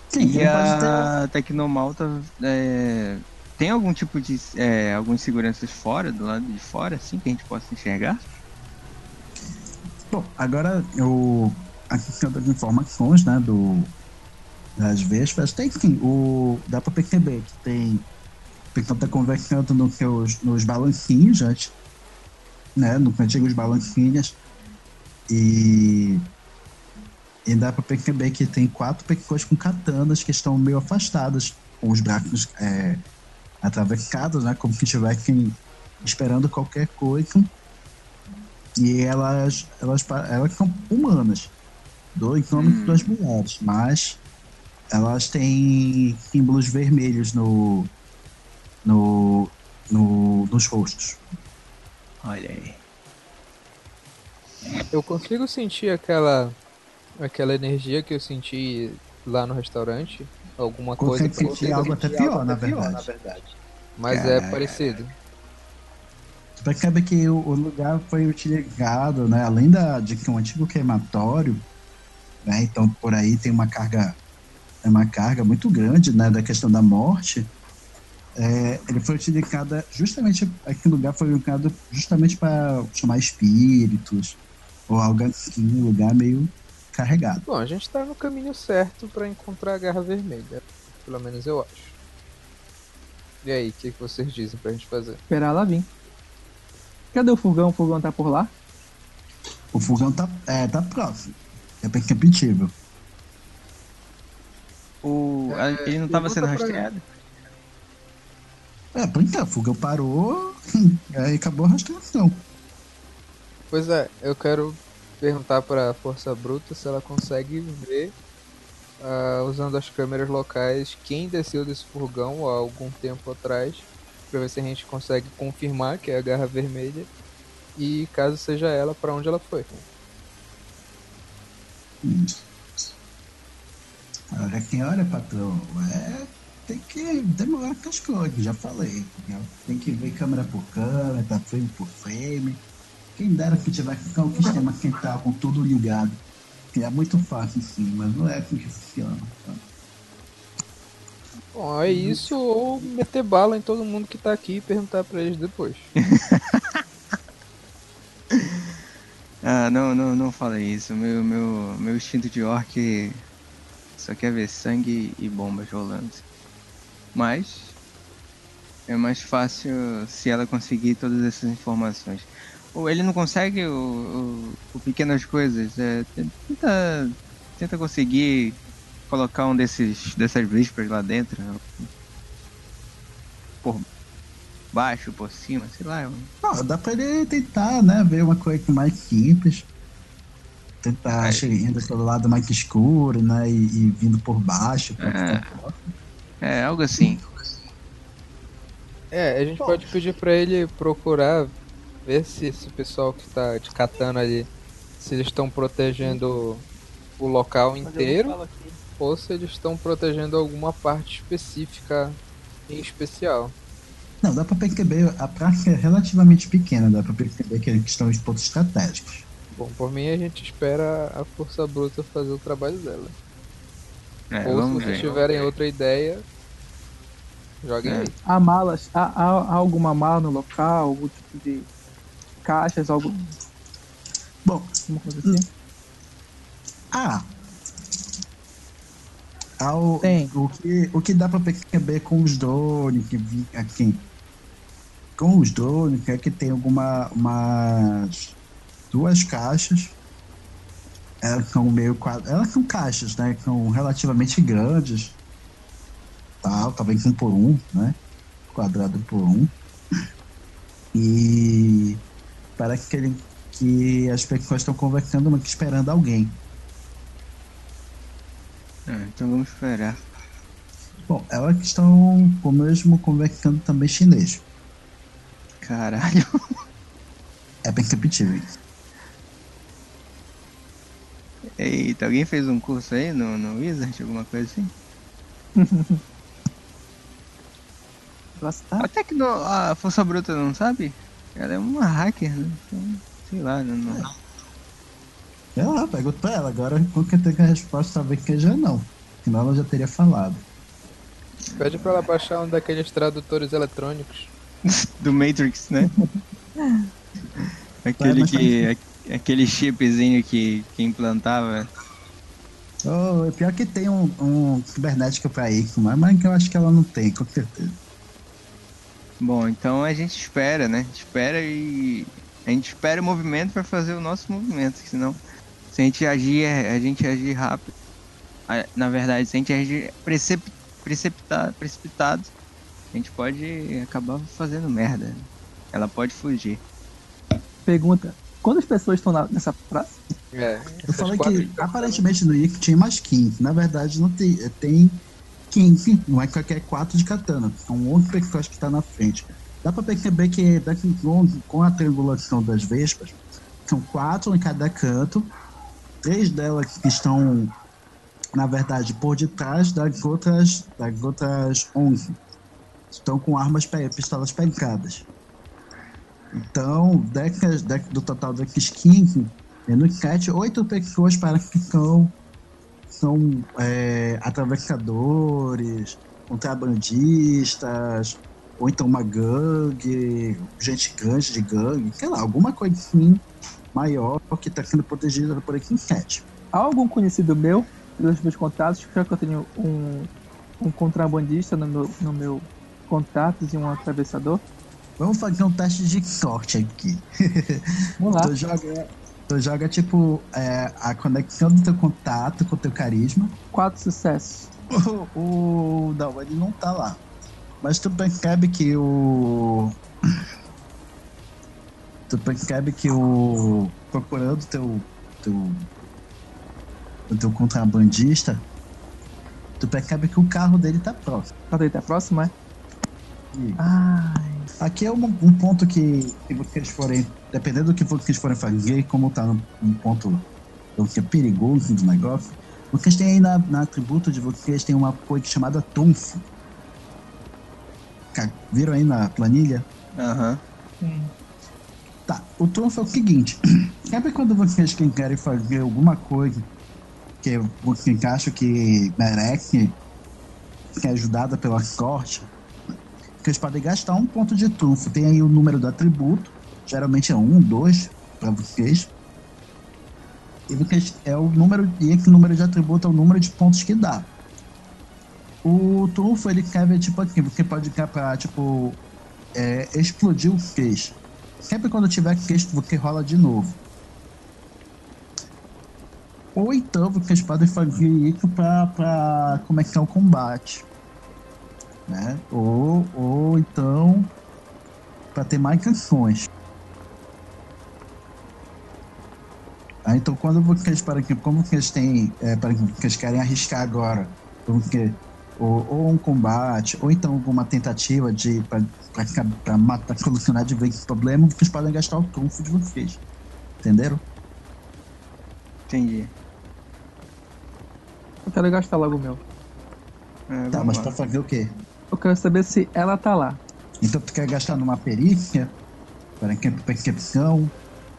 Sim, E pode ter- a Tecnomalta é, tem algum tipo de é, algumas seguranças fora, do lado de fora, assim, que a gente possa enxergar? Bom, agora eu aqui tem outras informações, né, do das vespas. Tem sim, o dá para perceber que tem o pessoal tá conversando nos seus nos balancinhos, antes, né, nos antigos balancinhos e e dá para perceber que tem quatro pessoas com katanas que estão meio afastadas, com os braços é, atravessados, né, como se estivessem esperando qualquer coisa. E elas, elas, elas são humanas. Dois homens Hum. e duas mulheres. Mas elas têm símbolos vermelhos no, no, no, nos rostos. Olha aí. Eu consigo sentir aquela aquela energia que eu senti lá no restaurante? Alguma coisa Consegue sentir algo até pior, na verdade. Mas Cara. é parecido. Percebe que o, o lugar foi utilizado, né? Além da, de que um antigo crematório, né? Então por aí tem uma carga, é uma carga muito grande, né? Da questão da morte. É, ele foi utilizado justamente aquele lugar foi utilizado justamente para chamar espíritos ou algo assim, um lugar meio carregado. Bom, a gente tá no caminho certo pra encontrar a Garra Vermelha. Pelo menos eu acho. E aí, o que, que vocês dizem pra gente fazer? Esperar ela vir. Cadê o fogão? O fogão tá por lá? O fogão tá, é, tá próximo, é perceptível. O, É, ele não estava sendo rastreado? É, por então, o fogão parou, aí acabou a rastreação. Pois é, eu quero perguntar para a Força Bruta se ela consegue ver, uh, usando as câmeras locais, quem desceu desse furgão há algum tempo atrás, para ver se a gente consegue confirmar que é a Garra Vermelha e, caso seja ela, para onde ela foi. Olha quem olha, patrão, é, tem que demorar com as coisas, já falei. Tem que ver câmera por câmera, frame por frame. Quem dera que tiver com o sistema central com tudo ligado. Que é muito fácil sim, mas não é assim que funciona. Tá? Bom, é isso ou meter bala em todo mundo que tá aqui e perguntar pra eles depois. ah, não, não, não fala isso. Meu, meu, meu instinto de orc só quer ver sangue e bombas rolando. Mas é mais fácil se ela conseguir todas essas informações. Ou ele não consegue o, o, o pequenas coisas. É, tenta, tenta conseguir colocar um desses dessas vísperas lá dentro. Por baixo, por cima, sei lá. Não, dá pra ele tentar, né? Ver uma coisa mais simples. Tentar é. indo pelo lado mais escuro, né? E, e vindo por baixo. É. é, algo assim. É, a gente Bom. pode pedir pra ele procurar ver se esse pessoal que tá de katana ali, se eles estão protegendo o local inteiro ou se eles estão protegendo alguma parte específica em especial. Não, dá pra perceber, a praça é relativamente pequena, dá pra perceber que estão os pontos estratégicos. Bom, por mim a gente espera a Força Bruta fazer o trabalho dela. É, Ou se vocês tiverem outra ideia, joguem é. aí. Há malas, há, há, há, alguma mala no local, algum tipo de caixas, algo. Bom, uma coisa assim? Ah, ao, Tem. O, que, o que dá pra perceber com os drones que vi aqui. Com os drones, é que tem alguma umas duas caixas. Elas são meio quadro, Elas são caixas, né? São relativamente grandes. Tal, talvez um por um, né? Quadrado por um. E parece que, ele, que as pessoas estão conversando, mas esperando alguém. É, então vamos esperar. Bom, elas estão com mesmo conversando também chinês. Caralho. É perceptível isso. Eita, alguém fez um curso aí no, no Wizard, alguma coisa assim? Até que no, a Força Bruta não sabe? Ela é uma hacker, né? Então, sei lá, não. não... É lá, pergunta pra ela. Agora, que tem a resposta, talvez que já não. Senão ela já teria falado. Pede pra ela baixar um daqueles tradutores eletrônicos. Do Matrix, né? aquele que. Aquele chipzinho que, que implantava. Oh, é pior que tem um, um cibernética pra isso, mas, mas eu acho que ela não tem, com certeza. Bom, então a gente espera, né? Espera e. A gente espera o movimento para fazer o nosso movimento, senão se a gente agir, a gente agir rápido, na verdade, se a gente agir precip, precipitado, precipitado, a gente pode acabar fazendo merda. Ela pode fugir. Pergunta: quantas pessoas estão nessa praça? É, eu falei que aparentemente no IC tinha mais 15. Na verdade, não tem, tem 15, não é qualquer 4 de katana. São 11 pessoas que estão tá na frente. Dá pra perceber que daqui 11, com a triangulação das vespas, são quatro em cada canto três delas que estão, na verdade, por detrás das outras, das outras 11. Estão com armas, pistolas pegadas. Então, decas, do total desses 15, menos 7, 8 pessoas parece que são, são é, atravessadores, contrabandistas, ou então uma gangue, gente grande de gangue, sei lá, alguma coisa assim maior que está sendo protegida por aqui em 7. Há algum conhecido meu, pelos meus contatos, já que eu tenho um, um contrabandista no meu, no meu contatos e um atravessador? Vamos fazer um teste de sorte aqui. Vamos lá. tu, joga, tu joga, tipo, é, a conexão do teu contato com o teu carisma. Quatro sucessos. O, o, não, ele não tá lá. Mas tu percebe que o tu percebe que o procurando teu teu, o teu contrabandista, tu percebe que o carro dele tá próximo. O carro dele tá próximo, é? E Ai. aqui é um, um ponto que, que vocês forem, dependendo do que vocês forem fazer, como tá num, um ponto que é perigoso do negócio, vocês têm aí na, na atributo de vocês tem uma coisa chamada trunfo. Viram aí na planilha? Aham. Hum. Tá, o trunfo é o seguinte: sempre quando vocês que querem fazer alguma coisa que vocês acham que merece ser ajudada pela sorte, vocês podem gastar um ponto de trunfo. Tem aí o número do atributo, geralmente é um, dois para vocês. E vocês, é o número, e esse número de atributo é o número de pontos que dá. O trunfo ele serve tipo assim, você pode ficar pra tipo é, explodir o queijo. Sempre quando tiver queixo, você rola de novo. Ou então vocês podem fazer isso pra começar o combate. Né? Ou, ou então pra ter mais ações. Ah, então quando vocês, para que, como vocês têm, é, para que vocês querem arriscar agora, porque ou, ou um combate, ou então alguma tentativa de para matar, solucionar de vez esse problema, vocês podem gastar o trunfo de vocês. Entenderam? Entendi. Eu quero gastar logo o meu. É, Tá, mas lá. pra fazer o quê? Eu quero saber se ela tá lá. Então tu quer gastar numa perícia? Para que percepção?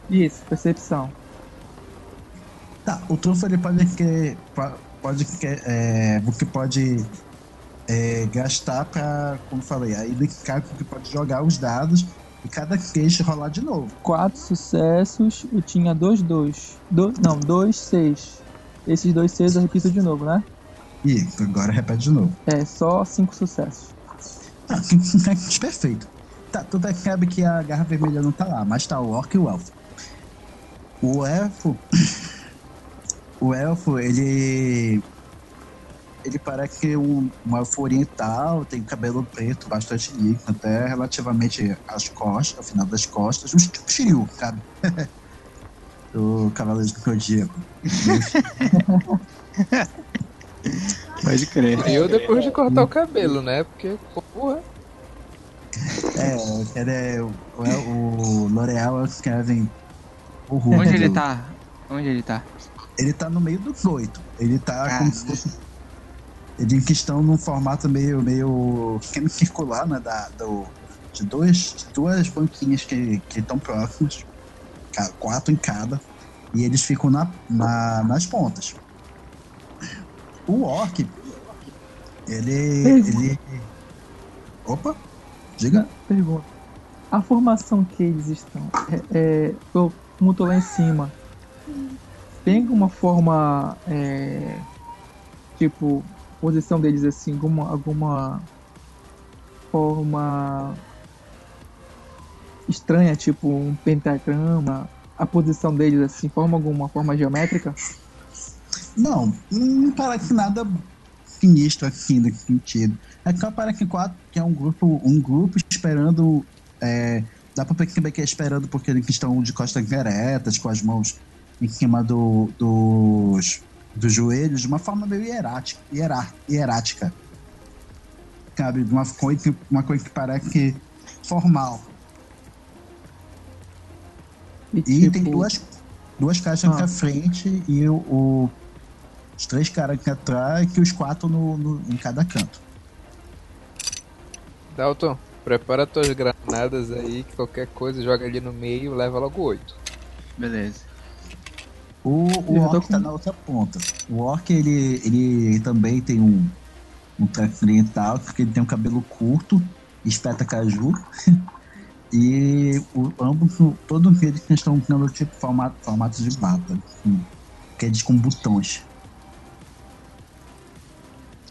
Isso, percepção. Tá, o trunfo ele pode que pode que é, você pode é, gastar pra, como falei, aí caso você pode jogar os dados e cada queixo rolar de novo. Quatro sucessos, eu tinha dois, dois. Do, não, dois, seis. Esses dois seis eu repito de novo, né? E agora repete de novo. É, só cinco sucessos. Ah, cinco sucessos, perfeito. Tá, tu percebe que a garra vermelha não tá lá, mas tá o orc e o elfo. O elfo. O elfo, ele. Ele parece um, um elfo oriental, tem cabelo preto, bastante líquido, até relativamente às costas, ao final das costas, um tipo Shiryu, sabe? do Cavaleiro do Zodíaco. Pode crer. E eu depois de cortar o cabelo, né? Porque, porra. É, ele é, o, o L'Oreal escrevem. Onde ele tá? Onde ele tá? Ele tá no meio dos oito. Ele tá Ah. como se fosse. Ele que estão num formato meio, meio pequeno circular, né? Da, do, de dois, de duas banquinhas que estão próximas, quatro em cada, e eles ficam na, na- nas pontas. O orc, ele. ele opa, diga. Pergunta. A formação que eles estão, é, é, eu, como eu tô lá em cima, tem alguma forma, é, tipo, posição deles assim, alguma, alguma forma estranha, tipo um pentagrama, a posição deles assim, forma alguma forma geométrica? Não, não parece nada sinistro assim nesse sentido. É só parece quatro, que é um grupo, um grupo esperando. é, dá pra perceber que é esperando porque eles estão de costas eretas, com as mãos em cima do, dos, dos joelhos, de uma forma meio hierática, hierá- hierática. Sabe? Uma coisa, que- uma coisa que parece formal. E, E tipo, tem duas, duas caixas aqui Ah. à frente e o, o- os três caras aqui atrás e os quatro no, no- em cada canto. Dalton, prepara tuas granadas aí, que qualquer coisa joga ali no meio leva logo oito. Beleza. O, o tô orc tá com- na outra ponta. O orc, ele, ele também tem um, um traço oriental, porque ele tem um cabelo curto, espeta caju. e o, ambos, todos eles estão usando tipo formato, formatos de bata. assim, que é de com botões.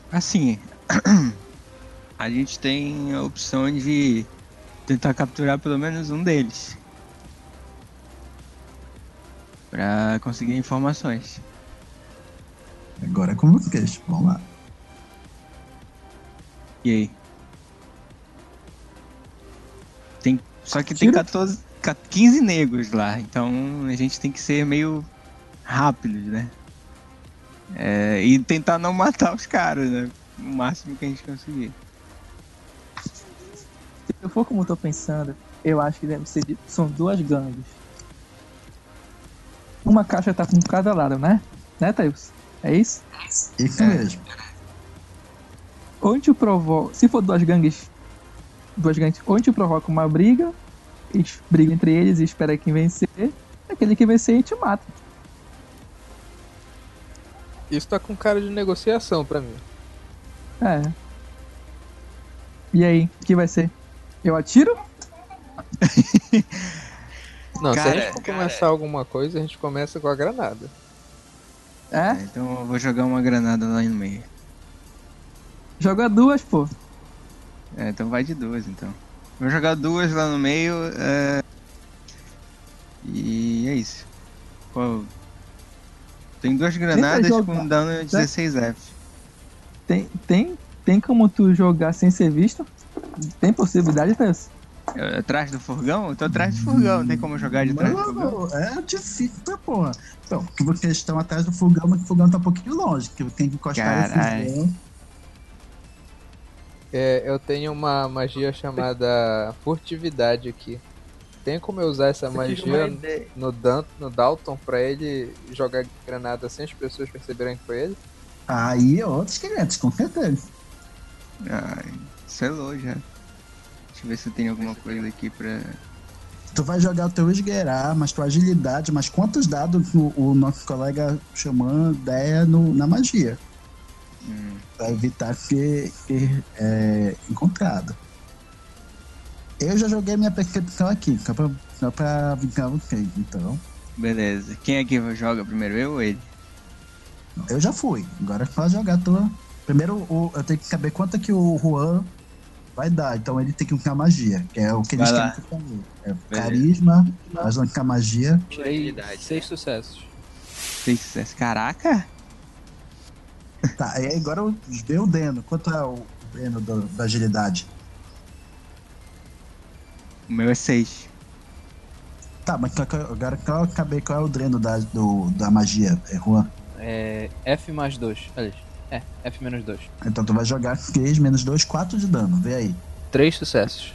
Assim, a gente tem a opção de tentar capturar pelo menos um deles. Pra conseguir informações. Agora é com vocês. Vamos lá. E aí? Tem, só que tem Tira. 14, ca- 15 negros lá, então a gente tem que ser meio rápidos, né? É, e tentar não matar os caras, né? O máximo que a gente conseguir. Se eu for como eu tô pensando, eu acho que deve ser de- são duas gangues. Uma caixa tá com cada lado, né? Né, Thaís? É isso? Isso É. mesmo. Gente provoca. Se for duas gangues. Duas gangues, gente provoca uma briga, eles brigam entre eles e espera quem vencer. Aquele que vencer a gente mata. Isso tá com cara de negociação pra mim. É. E aí, o que vai ser? Eu atiro? Não, se a Cara, gente for começar alguma coisa, a gente começa com a granada. É? É, então eu vou jogar uma granada lá no meio. Joga duas, pô. É, então vai de duas então. Vou jogar duas lá no meio. é, E é isso. Pô, tem duas granadas jogar. com dano de 16F. Tem, tem, tem como tu jogar sem ser visto? Tem possibilidade? Eu- Atrás do furgão? Eu tô atrás do furgão, não tem como jogar de trás do furgão? É difícil, tá, porra. Então, que vocês estão atrás do fogão, mas o fogão tá um pouquinho longe, que tem que encostar fogão. É, eu tenho uma magia chamada furtividade aqui. Tem como eu usar essa magia no, Dan no Dalton pra ele jogar granada sem as pessoas perceberem que foi ele? Aí é outros 500, com certeza. Ai, selou já. Deixa eu ver se tem alguma coisa aqui pra. Tu vai jogar o teu esgueirar, mas tua agilidade, mas quantos dados o, o nosso colega xamã der no, na magia? Hum, Pra evitar ser, ser é, encontrado. Eu já joguei minha percepção aqui, só pra, só pra avisar vocês, então. beleza. Quem aqui joga primeiro, eu ou ele? Eu já fui, agora é só jogar a tua. Primeiro o- eu tenho que saber quanto que o Juan vai dar, então ele tem que usar magia, que é o que eles Vai querem falei. É carisma, mas usar magia. Tirei seis sucessos. Seis sucessos. Caraca! Tá, aí agora eu dei o Deno. Quanto é o Deno do- da agilidade? O meu é seis. Tá, mas agora que eu acabei, qual é o dreno da, do, da magia, é, Juan? É F mais 2. Aliás, é, F menos 2. Então tu vai jogar 3 menos 2, 4 de dano, vê aí. Três sucessos.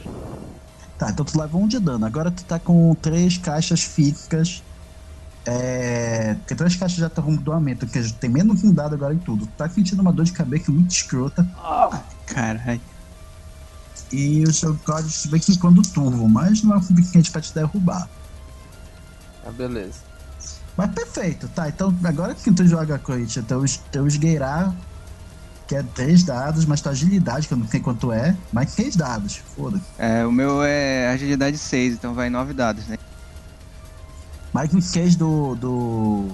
Tá, então tu leva 1 de dano. Agora tu tá com 3 caixas físicas. É. Tem 3 caixas de atordoamento, que tem menos um dado agora em tudo. Tu tá sentindo uma dor de cabeça muito escrota. Caralho. E o seu código se bem que quando turvo, mas não é o suficiente pra te derrubar. Ah, beleza. Mas perfeito, tá. Então agora que tu joga Coit, teu, teu esgueirar, que é 3 dados, mas tua agilidade, que eu não sei quanto é, mais 6 dados. Foda-se. É, o meu é agilidade 6, então vai 9 dados, né? Mais um 6 do, do.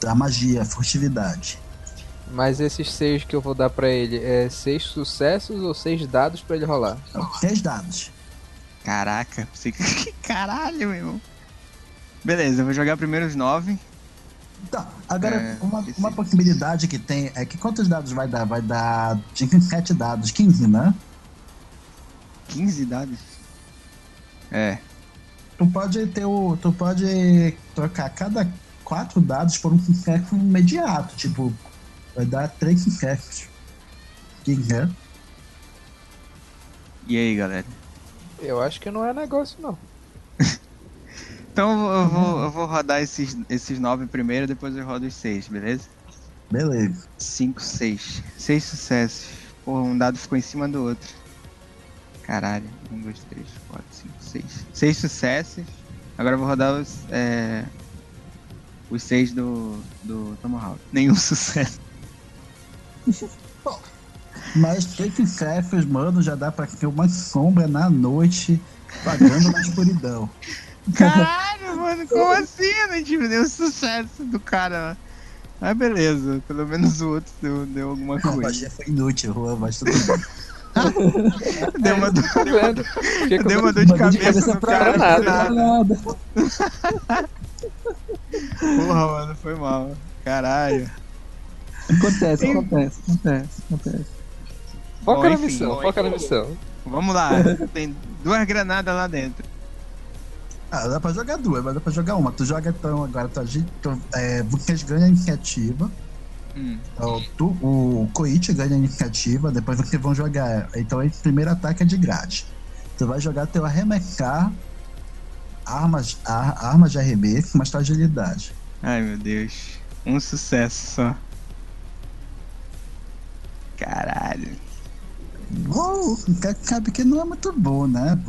Da magia, furtividade. Mas esses seis que eu vou dar pra ele, é seis sucessos ou seis dados pra ele rolar? 6 dados. Caraca, você... caralho, meu irmão. Beleza, eu vou jogar primeiro os 9. Tá, agora É, uma, uma possibilidade que tem é que quantos dados vai dar? Vai dar 7 dados, 15, né? 15 dados. É, Tu pode ter o. Tu pode trocar cada 4 dados por um sucesso imediato. Tipo, vai dar 3 sucessos. Quem quer? e aí, galera? Eu acho que não é negócio, não. Então eu vou, eu vou rodar esses, esses 9 primeiro, depois eu rodo os 6, beleza? Beleza. 5, 6. 6 sucessos. Porra, um dado ficou em cima do outro. Caralho. 1, 2, 3, 4, 5, 6. 6 sucessos. Agora eu vou rodar os. É... Os 6 do. do Tomahawk. Nenhum sucesso. Mas 3 sucessos, mano, já dá pra ter uma sombra na noite, pagando na escuridão. Caralho, mano, como assim? Eu não tive sucesso do cara lá. Mas beleza, pelo menos o outro deu, deu alguma A coisa. magia foi inútil, Juan, mas tudo bem. Deu uma? Fiquei com deu uma dor de Uma dor de cabeça cabeça no pra cara. nada. Nada. Porra, mano, foi mal. Caralho. Acontece, acontece, acontece, acontece. Foca Bom, na enfim, missão, bom, foca na missão. Vamos lá, tem duas granadas lá dentro. Ah, dá pra jogar duas, mas dá pra jogar uma. Tu joga então agora, tu, agi- tu, é, vocês ganham a iniciativa. Hum. Então, tu, o Koichi ganha a iniciativa, depois vocês vão jogar. Então, esse primeiro ataque é de grátis. Tu vai jogar teu arremessar armas, ar- armas de arremesso, mas tua agilidade. Ai meu Deus. Um sucesso só. Caralho. Uou, cabe que não é muito bom, né?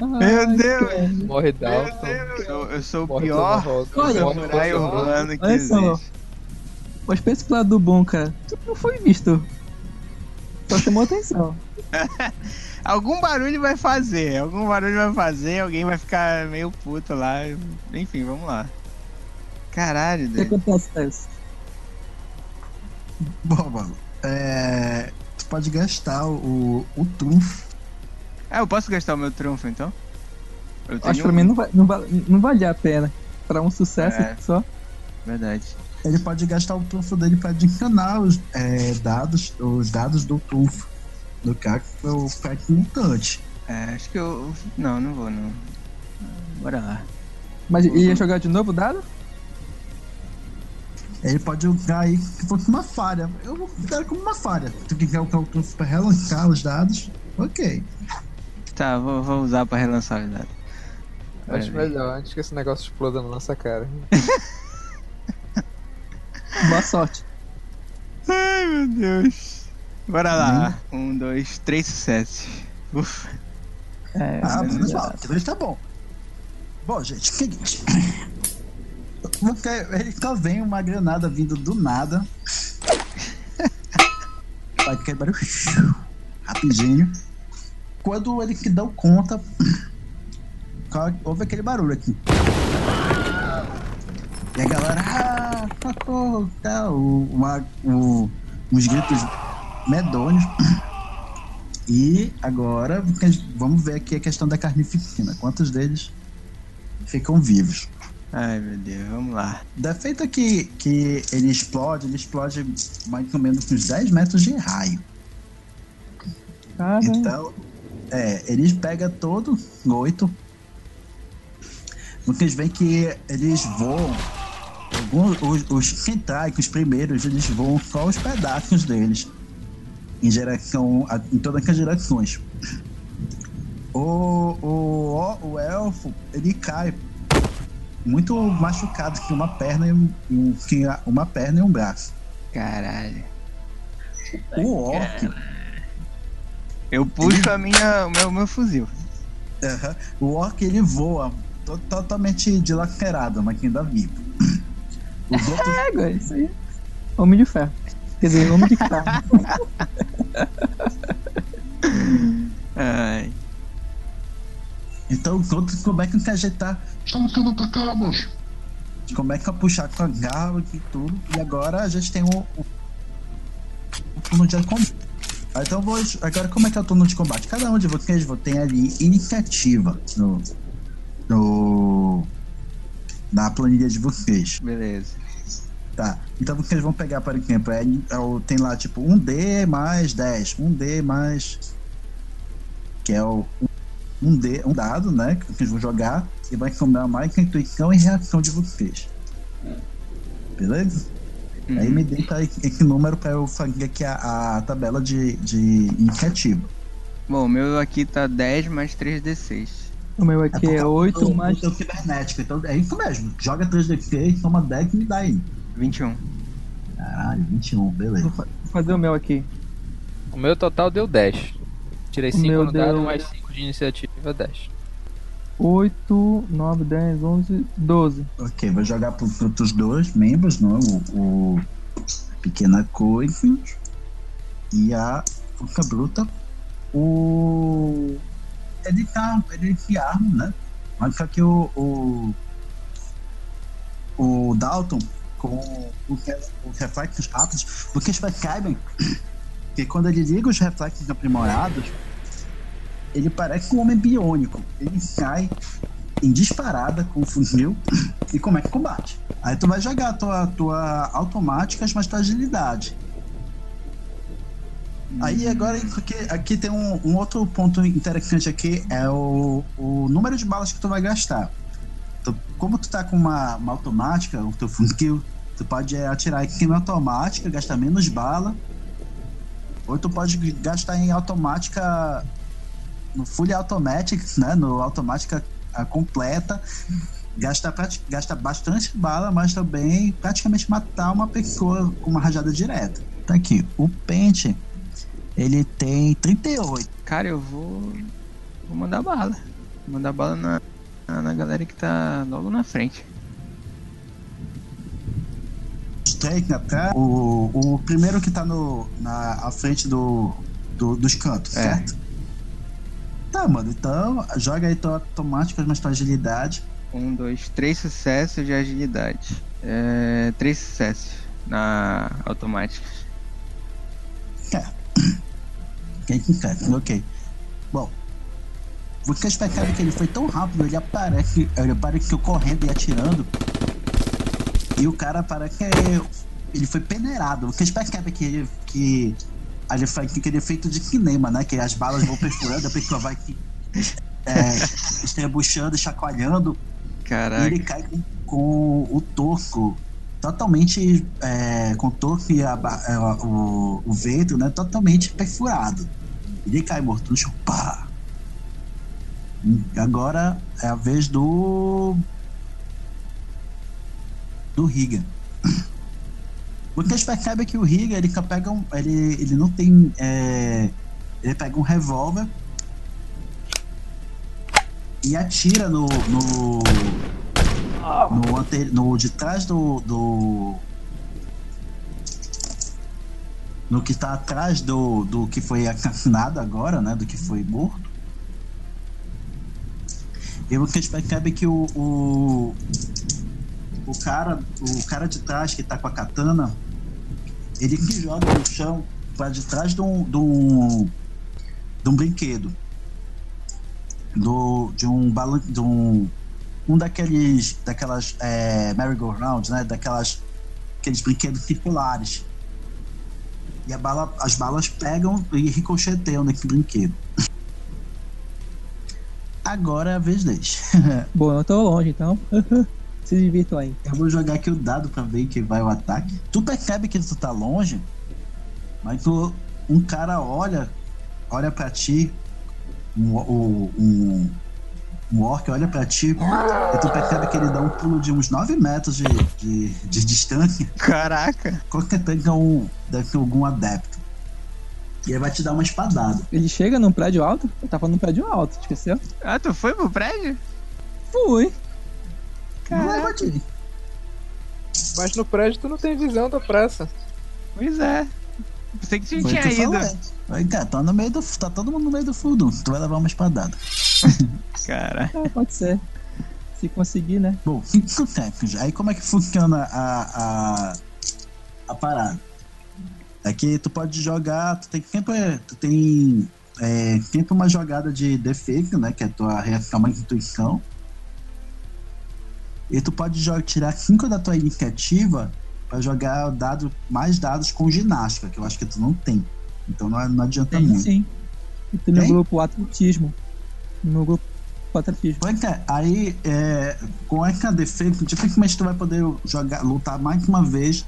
Meu Deus! Morre Meu Dalton. Deus! Eu, eu sou o pior samurai urbano que Olha só. existe. Mas pensa pro lado do bom, cara. Tu não foi visto. Só chamou atenção. Algum barulho vai fazer, algum barulho vai fazer, alguém vai ficar meio puto lá. Enfim, vamos lá. Caralho, O que Deus. acontece? Bom, mano. É, tu pode gastar o, o trunfo. Ah, eu posso gastar o meu trunfo então? Eu Acho que pra um. mim não, vai, não, vale, não vale a pena. Pra um sucesso É. só. Verdade. Ele pode gastar o trunfo dele para adicionar os é, dados, os dados do trunfo do cara pro pack mutante. É, acho que eu. Não, não vou não. Bora lá. Mas ia jogar de novo o dado? Ele pode usar aí que fosse uma falha. Eu vou dar como uma falha. Se tu quiser usar o trunfo para relançar os dados, ok. Tá, vou, vou usar pra relançar os dados. Acho melhor antes que esse negócio exploda na nossa cara. Boa sorte. Ai meu Deus. Bora lá. Um, dois, três sucessos. Ufa. É, Ah, mas mas ó, três tá bom. Bom, gente, seguinte. Porque ele só vem uma granada vindo do nada. Vai quebrar rapidinho. Quando ele se deu conta, houve aquele barulho aqui. E a galera, ah, socorro, tal, uma, o- uns gritos medonhos. E agora vamos ver aqui a questão da carnificina. Quantos deles ficam vivos? Ai meu Deus, vamos lá. Defeito é que, que ele explode, ele explode mais ou menos uns 10 metros de raio. Cara, Então, é, eles pegam todo oito. Vocês veem que eles voam. Alguns, os, os primeiros, eles voam só os pedaços deles. Em direção. A, em todas as direções. O, o, o elfo, ele cai muito machucado que uma perna e um, que uma perna e um braço. Caralho. O orc, Eu puxo a minha, o meu, meu fuzil. Aham. O orc ele voa to- totalmente dilacerado, mas ainda vivo. Os outros, pega, isso aí. Homem de ferro. Quer dizer, homem de carne. Ai. Então os outros começam a se ajeitar. Estamos sendo atacados. Começam a puxar com a garra e tudo. E agora a gente tem o, o, o turno de combate. Ah, Então vou, agora como é que é o turno de combate? Cada um de vocês tem ali iniciativa no, no na planilha de vocês. Beleza. Tá. Então vocês vão pegar, por exemplo, é, é tem lá tipo 1D mais 10. 1D mais. Que é o. Um, D, um dado, né? Que vocês vão jogar. E vai somar mais a intuição e reação de vocês. Beleza? Uhum. Aí me dê pra esse número pra eu fazer aqui a, a tabela de, de iniciativa. Bom, o meu aqui tá 10 mais 3d6. O meu aqui é 8 do, mais. teu cibernético. Então é isso mesmo. Joga 3D6, soma 10 e me dá aí. 21. Caralho, 21, beleza. Vou fa- fazer o meu aqui. O meu total deu 10. Tirei O 5 meu no dado, deu- mais 5 de iniciativa, 10. 8, 9, 10, 11, 12. Ok, vou jogar para os outros dois membros, não? O, o Pequena Coisa e a Força Bruta. O. Ele tá. Ele se arma, né? Mas só que o. O, o Dalton, com os re- os reflexos rápidos, porque vocês percebem que quando ele liga os reflexos aprimorados, ele parece um homem biônico. Ele sai em disparada com o fuzil e como é que combate. Aí tu vai jogar a tua, tua automáticas, mas tua agilidade. Aí agora aqui, aqui tem um, um outro ponto interessante aqui, é o, o número de balas que tu vai gastar. Tu- como tu tá com uma, uma automática, o teu full kill, tu pode é, atirar em cima automática, gastar menos bala. Ou tu pode gastar em automática no full automatic, né? No automática a completa. Gasta, gasta bastante bala, mas também praticamente matar uma pessoa com uma rajada direta. Tá aqui. O pente, ele tem 38. Cara, eu vou. Vou mandar bala. Vou mandar bala na, na, na galera que tá logo na frente. Strike atrás. O, o primeiro que tá no, na à frente do, do- dos cantos, É. certo? Tá, mano. Então, joga aí tua automática, mas tua agilidade. Um, dois, três sucessos de agilidade. É, três sucessos na automática. Quem que quer? Ok. Bom. Vocês percebem que ele foi tão rápido, ele aparece, ele aparece correndo e atirando. E o cara parece que é- ele foi peneirado. Vocês percebem que ele que ele faz aquele efeito de cinema, né? Que as balas vão perfurando, a pessoa vai é, estrebuchando, chacoalhando. E Caraca. ele cai com, com o torso totalmente é, com o torso e a ba- é, o, o vento, né? Totalmente perfurado. Ele cai morto no chão. Pá. Agora é a vez do. Do Riga. Vocês percebem que o Riga ele pega um. Ele, ele não tem. é, ele pega um revólver e atira no. no no, ante, no de trás do, do no que tá atrás do, do que foi assassinado agora, né? Do que foi morto. E vocês percebem que o, o o cara o cara de trás que tá com a katana ele se joga no chão para de trás de um, de um de um brinquedo do de um balan de um um daqueles daquelas é, merry-go-rounds, né? Daquelas aqueles brinquedos circulares. E a bala, as balas pegam e ricocheteiam nesse brinquedo. Agora é a vez deles. Bom, eu tô longe, então. Se divirtam aí. Eu vou jogar aqui o dado pra ver que vai o ataque. Tu percebe que tu tá longe, mas tu, um cara olha, olha pra ti, um, um, um, orc olha pra ti, e tu percebe que ele dá um pulo de uns 9 metros de, de, de distância. Caraca. Qualquer tanque é um, deve ser algum adepto. E ele vai te dar uma espadada. Ele chega num prédio alto? Eu tava num prédio alto, esqueceu? Ah, tu foi pro prédio? Fui. Não de. Mas no prédio tu não tem visão da praça. Pois é. Pensei que tu Foi tinha eu ido. Aí, cara, tá, no meio do, tá todo mundo no meio do fundo. Tu vai levar uma espadada. Cara. Ah, pode ser. Se conseguir, né? Bom, cinco técnicos. Aí como é que funciona a, a, a parada? É que tu pode jogar, tu tem sempre, tu tem é, sempre uma jogada de defesa, né? Que é a tua reação à intuição. E tu pode jo- tirar cinco da tua iniciativa para jogar dado, mais dados com ginástica, que eu acho que tu não tem. Então não, não adianta Tem muito. sim. E tem no grupo atletismo. No grupo atletismo. Pois é, aí é, com essa defesa, dificilmente tu vai poder jogar, lutar mais uma vez.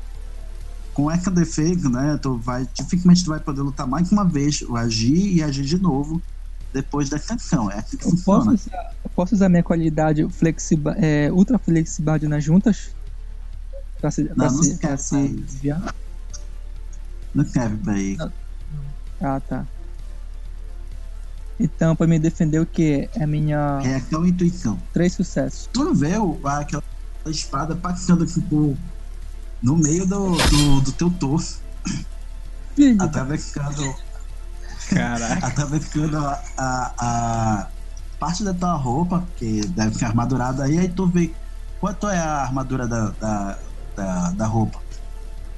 Com essa defesa, né? Tu vai, dificilmente tu vai poder lutar mais uma vez, agir e agir de novo depois dessa ação. É assim que Eu posso, funciona. usar, eu posso usar minha qualidade flexiba, é, ultra flexibilidade nas juntas? Pra se, pra Não, não se, pra se desviar? Não serve pra aí. Ah, tá. Então, pra me defender, o que? É a minha. Reação e intuição. Três sucessos. Tu vê o, aquela espada passando assim por, no meio do, do, do teu torso, Filho, atravessando Caraca. atravessando a, a, a parte da tua roupa, que deve ser armadurada aí, aí tu vê quanto é a armadura da, da, da, da roupa.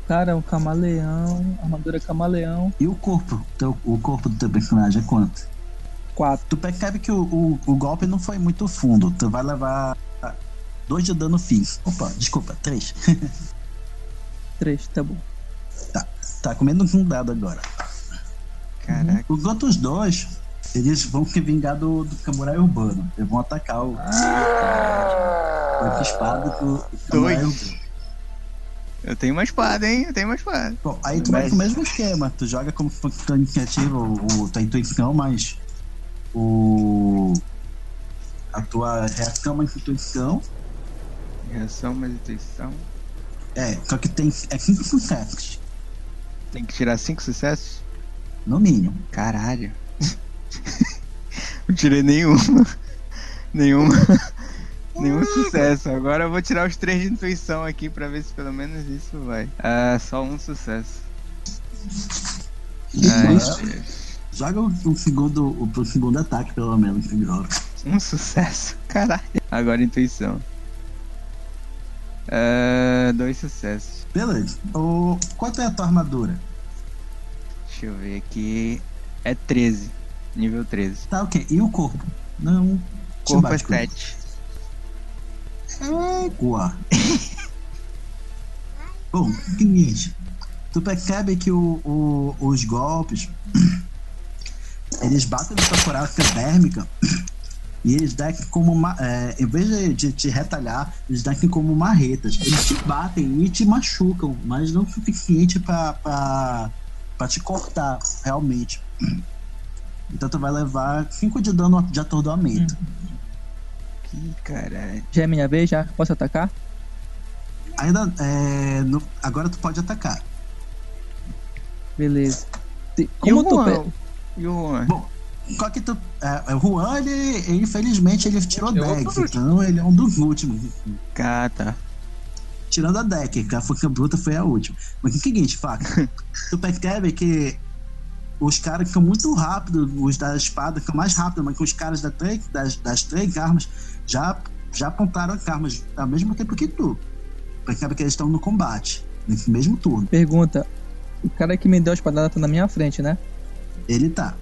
cara, um camaleão. Armadura camaleão. E o corpo, teu, o corpo do teu personagem é quanto? Quatro. Tu percebe que o, o, o golpe não foi muito fundo, tu vai levar dois de dano físico. Opa, desculpa, três. Três, tá bom. Tá comendo um dado agora. Caraca. Os outros dois, eles vão se vingar do, do samurai urbano. Eles vão atacar o. Com a espada do, do samurai urbano. Eu tenho uma espada, hein? Eu tenho uma espada. Bom, aí tu vai Mas- com o mesmo esquema. Tu joga como se fosse tua iniciativa, o, o- tua intuição, mas o. A tua reação mais intuição. Reação mais intuição. É, só que tem. É cinco sucessos, Tem que tirar cinco sucessos? No mínimo. Caralho. Não tirei nenhuma. Nenhuma. Nenhum sucesso. Agora eu vou tirar os três de intuição aqui pra ver se pelo menos isso vai. Ah, só um sucesso. Ai. Joga o, o segundo, o, o segundo ataque, pelo menos, melhor. Um sucesso. Caralho. Agora intuição. Ah, dois sucessos. Beleza. O, quanto é a tua armadura? Deixa eu ver aqui. É 13. Nível 13. Tá, ok. E o corpo? Não. Corpo é bate com- 7. Égua. Bom, seguinte. Tu percebe que o, o- os golpes eles batem na tua coraça dérmica e eles descem como uma. é, em vez de, de te retalhar, eles descem como marretas. Eles te batem e te machucam, mas não o suficiente pra, pra, pra te cortar realmente. Então tu vai levar 5 de dano de atordoamento. Que caralho. Já é minha vez, já? Posso atacar? Ainda. é, no- agora tu pode atacar. Beleza. Te- E o Como eu tô Juan? pe- E o Juan? Bom, Qual que tu. É, o Juan, ele, ele, infelizmente, ele tirou Eu vou deck, por então ele é um dos últimos. assim. Ah, tá. Tirando a deck, que a força bruta foi a última. Mas é o seguinte, faca. tu percebe que os caras são muito rápidos, os da espada são mais rápidos, mas que os caras da três- das, das três armas já, já apontaram as armas ao mesmo tempo que tu. Percebe que eles estão no combate, nesse mesmo turno. Pergunta. O cara que me deu a espadada tá na minha frente, né? Ele tá.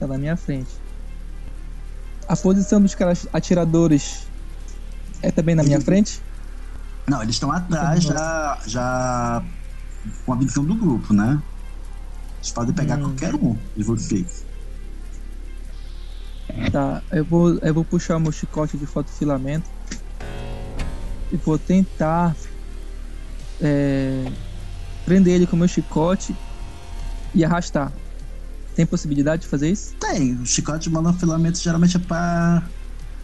Tá na minha frente. A posição dos caras atiradores é também na minha frente? Não, eles estão atrás já, já com a visão do grupo, né? Eles podem pegar Hum. qualquer um de vocês. Tá, eu vou, eu vou puxar o meu chicote de fotofilamento e vou tentar é, prender ele com o meu chicote e arrastar. Tem possibilidade de fazer isso? Tem, o chicote de monofilamento geralmente é pra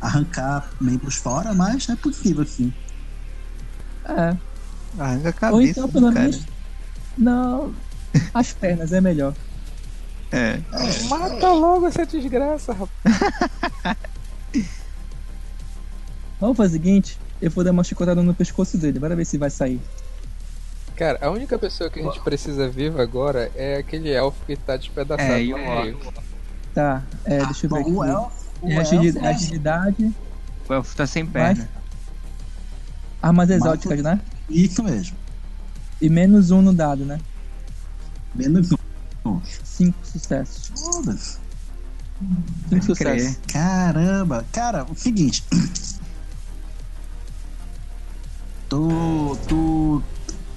arrancar membros fora, mas é possível sim. É. Arranca a cabeça Ou então, pelo menos. Não. As pernas é melhor. É. Mata logo essa desgraça, rapaz. Vamos fazer o seguinte: eu vou dar uma chicotada no pescoço dele, bora ver se vai sair. Cara, a única pessoa que a gente precisa viva agora é aquele elfo que tá despedaçado É, e no o meio. Tá, é, deixa eu ver o aqui. elfo. O É elfo agili- é- agilidade, O elfo tá sem perna. Armas exóticas, né? Isso mesmo. E menos um no dado, né? Menos um. Cinco sucessos. Foda-se. Cinco sucessos. Caramba. Cara, o seguinte. Tu. Tu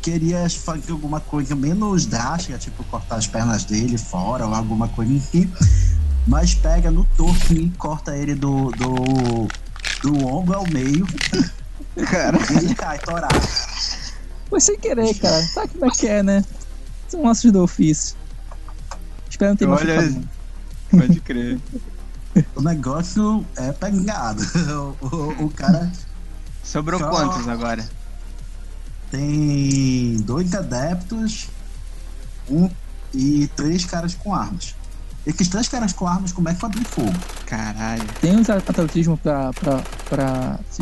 querias fazer alguma coisa menos drástica, tipo cortar as pernas dele fora ou alguma coisa assim. Mas pega no torso e corta ele do. do. do ombro ao meio Cara. e ele cai torado. Foi sem querer, cara. Sabe como é que é, né? São ossos do ofício. Espero não ter Olha- machucado. Pode crer. O negócio é pegado. O, o- o cara Sobrou Só- quantos agora? tem dois adeptos um, e três caras com armas. Esses três caras com armas começam a abrir fogo. Caralho. Tem uns atletismo pra, pra, pra se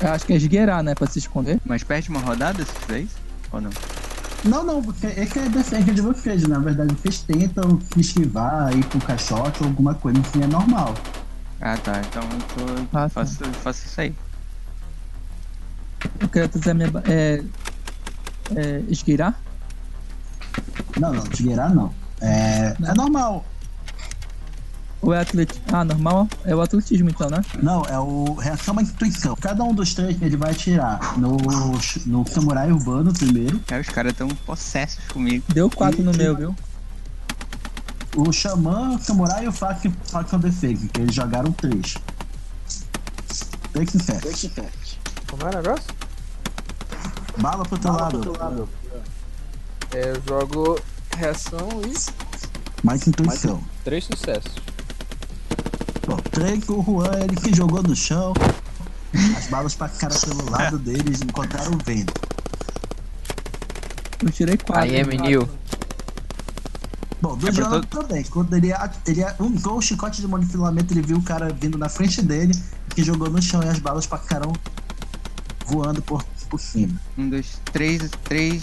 Acho que é esgueirar, né? Pra se esconder. Mas perde uma rodada se fizer isso? Ou não? Não, não, porque esse é defesa de vocês. Na verdade, vocês tentam se esquivar, ir pro caixote ou alguma coisa assim, é normal. Ah tá, então eu tô. Ah, tá. faço, faço isso aí. Eu quero usar minha. É, é, esgueirar? Não, não, esgueirar não. É, é normal. Ou é atletismo? Ah, normal? É o atletismo então, né? Não, é o reação à intuição. Cada um dos três ele vai atirar no, no samurai urbano primeiro. Aí os caras tão possessos comigo. Deu quatro no E- meu, viu? o Xamã, o Samurai e o Fac Fac on the Fake, que eles jogaram três. Fake Fast. Como é o negócio? Bala pro teu lado. É, eu jogo reação e Mais intuição. três sucessos. Bom, três o Juan, ele que jogou no chão. As balas passaram pelo lado deles encontraram o vento. Eu tirei quatro. Aí é menino. Bom, do É, Jonathan também. Quando ele, ele usou o chicote de manipulamento, ele viu o cara vindo na frente dele, que jogou no chão e as balas passaram voando por, por cima. Um, dois, três, três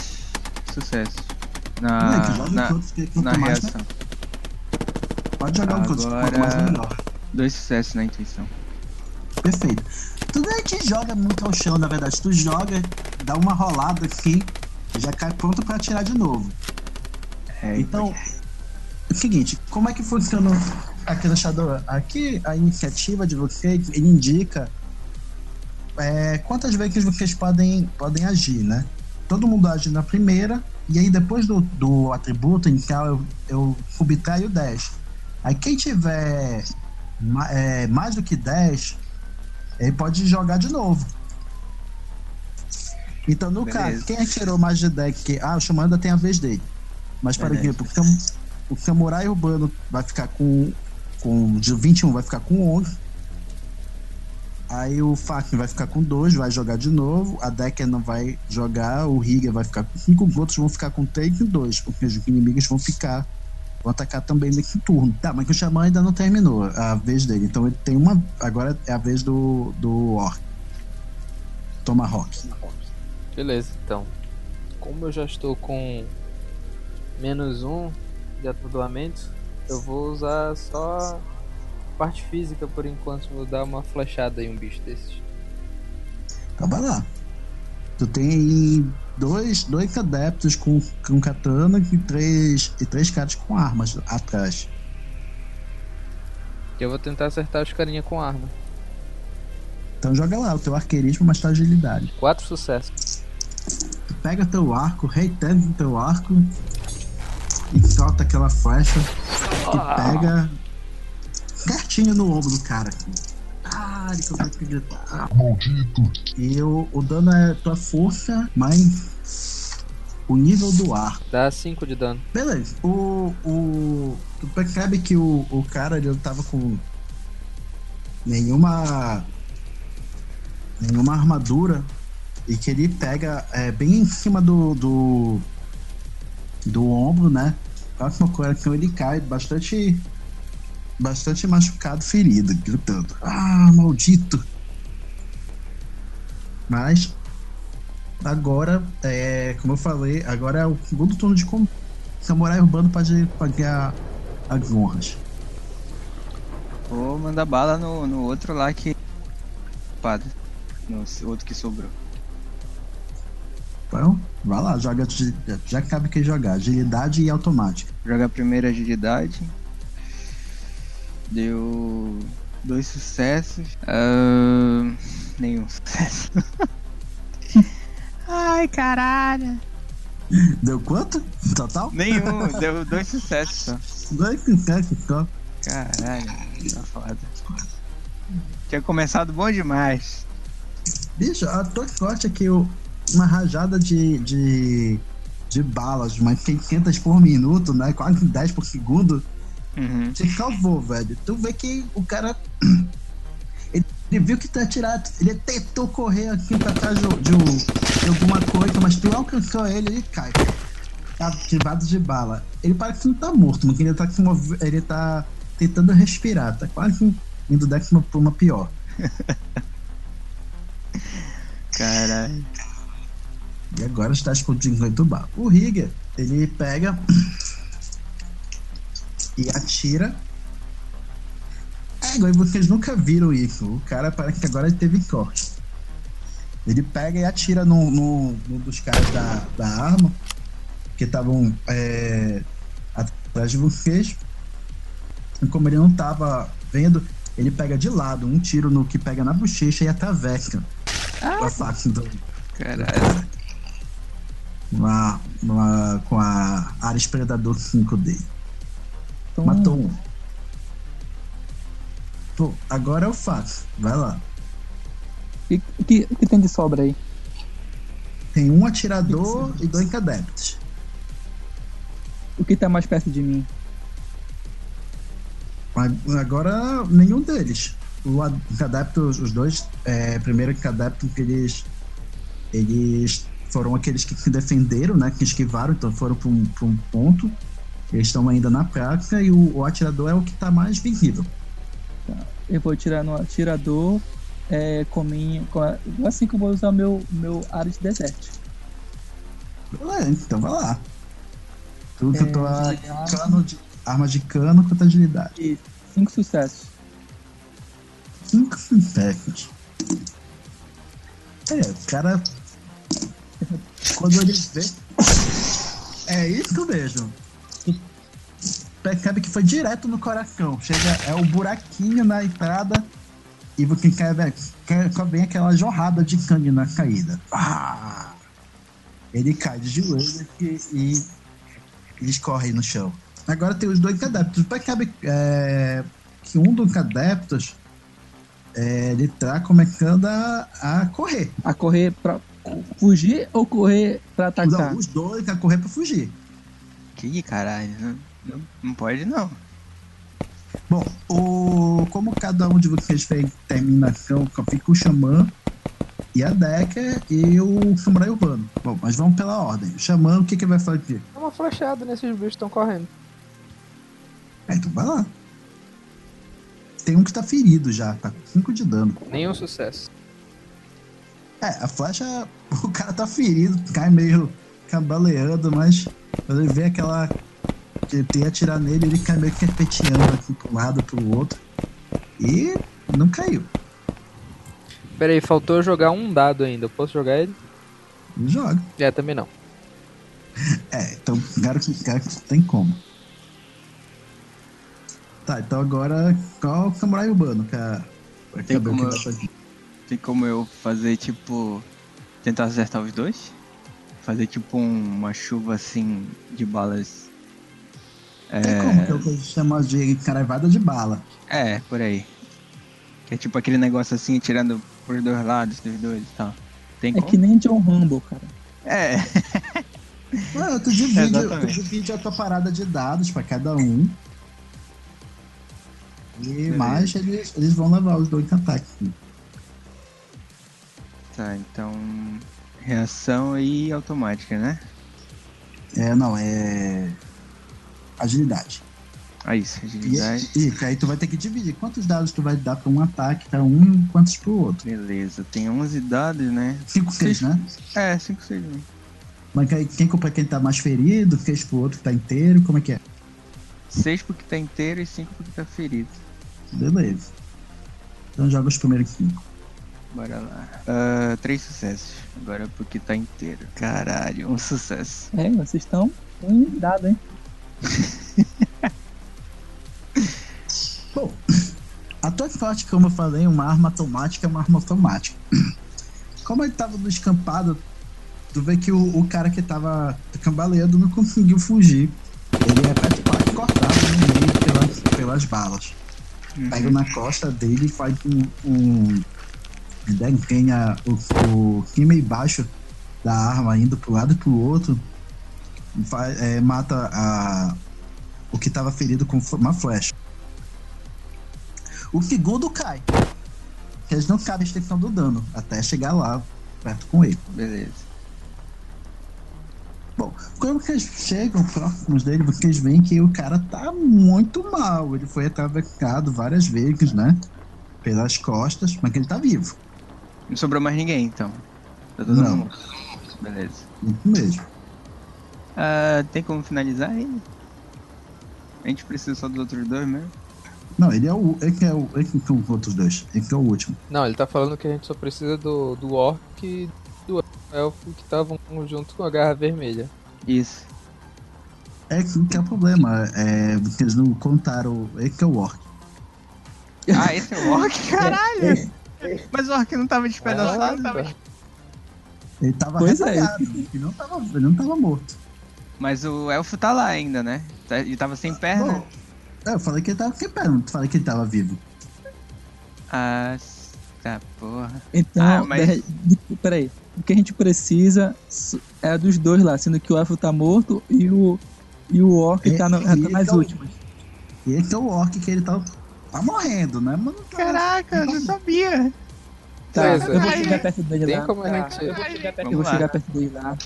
sucessos. Moleque, Na, joga na, que quanto na mais, reação. Pode jogar um quanto, quanto Agora- mais melhor. Dois sucessos na intuição. Perfeito. Tu nem te joga muito ao chão, na verdade. Tu joga, dá uma rolada aqui, já cai pronto pra atirar de novo. É, Então, é o seguinte, como é que funciona aqui no Shadow? Aqui a iniciativa de vocês ele indica é, quantas vezes vocês podem, podem agir, né? Todo mundo age na primeira, e aí depois do, do atributo inicial eu, eu subtraio 10. Aí quem tiver é, mais do que 10, ele pode jogar de novo. Então, no Beleza. caso, quem tirou mais de 10, que, ah, o Xamã ainda tem a vez dele. Mas, exemplo, o, Sam, o Samurai Urbano vai ficar com, com. De 21 vai ficar com 11. Aí o Fakin vai ficar com 2, vai jogar de novo. A Decker não vai jogar. O Riga vai ficar com 5. Os outros vão ficar com 3 e 2. Porque os inimigos vão ficar. Vão atacar também nesse turno. Tá, mas que o Xamã ainda não terminou a vez dele. Então ele tem uma. Agora é a vez do, do Orc. Tomahawk. Beleza, então. Como eu já estou com menos um de atordoamento, eu vou usar só parte física por enquanto. Vou dar uma flechada em um bicho desses. Então vai lá. Tu tem aí dois, dois adeptos com, com katana e três, e três caras com armas atrás. Eu vou tentar acertar os carinha com arma. Então joga lá o teu arqueirismo mais tua agilidade. Quatro sucessos. Tu pega teu arco, reitega o teu arco e solta aquela flecha que pega certinho no ombro do cara. Assim. Ele começa a acreditar. Maldito! E o, o dano é tua força mais o nível do arco. Dá 5 de dano. Beleza. O, o, tu percebe que o, o cara ele não tava com nenhuma nenhuma armadura e que ele pega é, bem em cima do do, do ombro, né? Próxima coração ele cai bastante bastante machucado, ferido, gritando: "Ah, maldito!" Mas agora, é, como eu falei, agora é o segundo turno de combate. Samurai Urbano pode pagar as honras. Vou mandar bala no, no outro lá que. Padre. No outro que sobrou. Então, vai lá, joga. Já cabe que jogar. Agilidade e automática. Joga a primeira agilidade. Deu dois sucessos. Ah, nenhum sucesso. Ai, caralho. Deu quanto? Total? Nenhum, deu dois sucessos só. Dois sucessos só. Caralho, tá foda. Tinha começado bom demais. Bicho, a tua sorte é que o- uma rajada de, de, de balas, umas 600 por minuto, né? Quase 10 por segundo, Uhum. te salvou, velho. Tu vê que o cara. Ele, viu que ia tirar. Ele tentou correr aqui pra trás de, de de alguma coisa, mas tu alcançou ele ele cai. Tá ativado de bala. Ele parece que não tá morto, mas ele tá, se ele tá tentando respirar. Tá quase indo décima pra uma pior. Caralho. E agora está explodindo muito bala. O Rigger, ele pega e atira. É, agora vocês nunca viram isso. O cara parece que agora ele teve corte. Ele pega e atira num, num, num dos caras da, da arma que estavam é, atrás de vocês. E como ele não tava vendo, ele pega de lado um tiro no que pega na bochecha e atravessa a faca do, Caralho. uma, uma- com a área predador 5 dele. Matou, um. Matou um. Pô, agora eu faço. Vai lá. O que, o que, que tem de sobra aí? Tem um atirador e dois adeptos. O que tá mais perto de mim? Agora, nenhum deles. O ad- adepto, os dois, é, primeiro que adepto que eles, eles foram aqueles que se defenderam, né? Que esquivaram, então foram para um, um ponto. Eles estão ainda na prática e o, o atirador é o que está mais visível. Eu vou tirar no atirador é, com minha, com a- assim que eu vou usar meu, meu área de deserto. É, então vai lá. Tu que É, eu agilidade. cano de, arma de cano contra agilidade. E cinco sucessos. Cinco sintéticos. É, o cara. Quando ele vê. É isso mesmo. Percebe que foi direto no coração. Chega, é o buraquinho na entrada e você quer ver. quer- Só vem aquela jorrada de sangue na caída. Ah! Ele cai de joelhos e, e, e escorre no chão. Agora tem os dois adeptos. Percebe é, que um dos adeptos é, ele tá começando a, a correr. A correr pra fugir ou correr pra atacar? Não, os dois a correr pra fugir. Que caralho. Não, não, pode não. Bom, o, como cada um de vocês fez terminação, fica o Xamã e a Decker e o Samurai Urbano. Bom, mas vamos pela ordem. O Xamã, o que, que vai fazer? Dá uma flechada nesses bichos que estão correndo. É, então vai lá. Tem um que tá ferido já, tá com 5 de dano. Nenhum sucesso. É, a flecha, o cara tá ferido, cai meio cambaleando, mas quando ele vê aquela. Tem atirar nele, ele cai meio que repeteando aqui pro lado, pro outro. E não caiu. Pera aí, faltou eu jogar um dado ainda. Eu posso jogar ele? Ele joga. É, também não. É, então cara que cara que tem como. Tá, então agora qual o samurai urbano, cara? Pra Tem como eu- fazer. Tem como eu fazer tipo. Tentar acertar os dois? Fazer tipo um- uma chuva assim de balas. Tem como, que é o que a gente chama de caraivada de bala. É, por aí. Que é tipo aquele negócio assim, tirando por dois lados dos dois e tal. Tem É como? que nem John Rambo, cara. É, Ué, tu divide, tu divide a tua parada de dados pra cada um. E mais eles, eles vão levar os dois ataques. tá, então. Reação e automática, né? É, não, é. Agilidade. Ah, isso, E, agilidade. e aí tu vai ter que dividir quantos dados tu vai dar pra um ataque pra um e quantos pro outro. Beleza, tem 11 dados, né? 5, 6, né? É, 5, 6 né? Mas aí, quem pra quem tá mais ferido, 6 pro outro que tá inteiro, como é que é? 6 porque tá inteiro e 5 porque tá ferido. Beleza. Então joga os primeiros 5. Bora lá. Três sucessos. Agora porque tá inteiro. Caralho, um sucesso. É, vocês estão em dado, hein? Bom, a tua sorte, como eu falei, uma arma automática é uma arma automática. Como ele tava no escampado, tu vê que o, o cara que tava cambaleando não conseguiu fugir. Ele é quase cortado no meio pelas, pelas balas. Pega na costa dele e faz um. um desenha o, o cima e baixo da arma indo pro lado e pro outro. É, mata a, o que tava ferido com uma flecha. O segundo cai. Eles não sabem a extensão do dano até chegar lá perto com ele. Beleza. Bom, quando vocês chegam próximos dele, vocês veem que o cara tá muito mal. Ele foi atravessado várias vezes, né? Pelas costas, mas que ele tá vivo. Não sobrou mais ninguém então. Tá todo Não. mundo. Beleza. Isso mesmo. Ah, tem como finalizar ele? A gente precisa só dos outros dois mesmo? Não, ele é o. Ele que é o. Ele que são os outros dois. Ele que é o último. Não, ele tá falando que a gente só precisa do, do orc e do elfo que estavam junto com a garra vermelha. Isso. É que que é o problema. É, vocês não contaram. Ele que é o orc. Ah, esse é o orc? Caralho! Mas o orc não tava despedaçado? Caramba. Ele tava Pois é. Ele, não tava, ele não tava morto. Mas o elfo tá lá ainda, né? Tá- Ele tava sem perna? Bom, É, Eu falei que ele tava quebrando, não falei que ele tava vivo. Ah, tá, porra. Então, Ah, mas- de- de- peraí. O que a gente precisa é dos dois lá, sendo que o elfo tá morto e o, e o orc É, tá, no- tá nas então- últimas. E esse é o orc que ele tá, tá morrendo, né? Mas não tá. Caraca, eu não sabia. Tá, eu vou chegar perto dele Tem lá. como a Tá, gente- Eu vou chegar perto dele lá.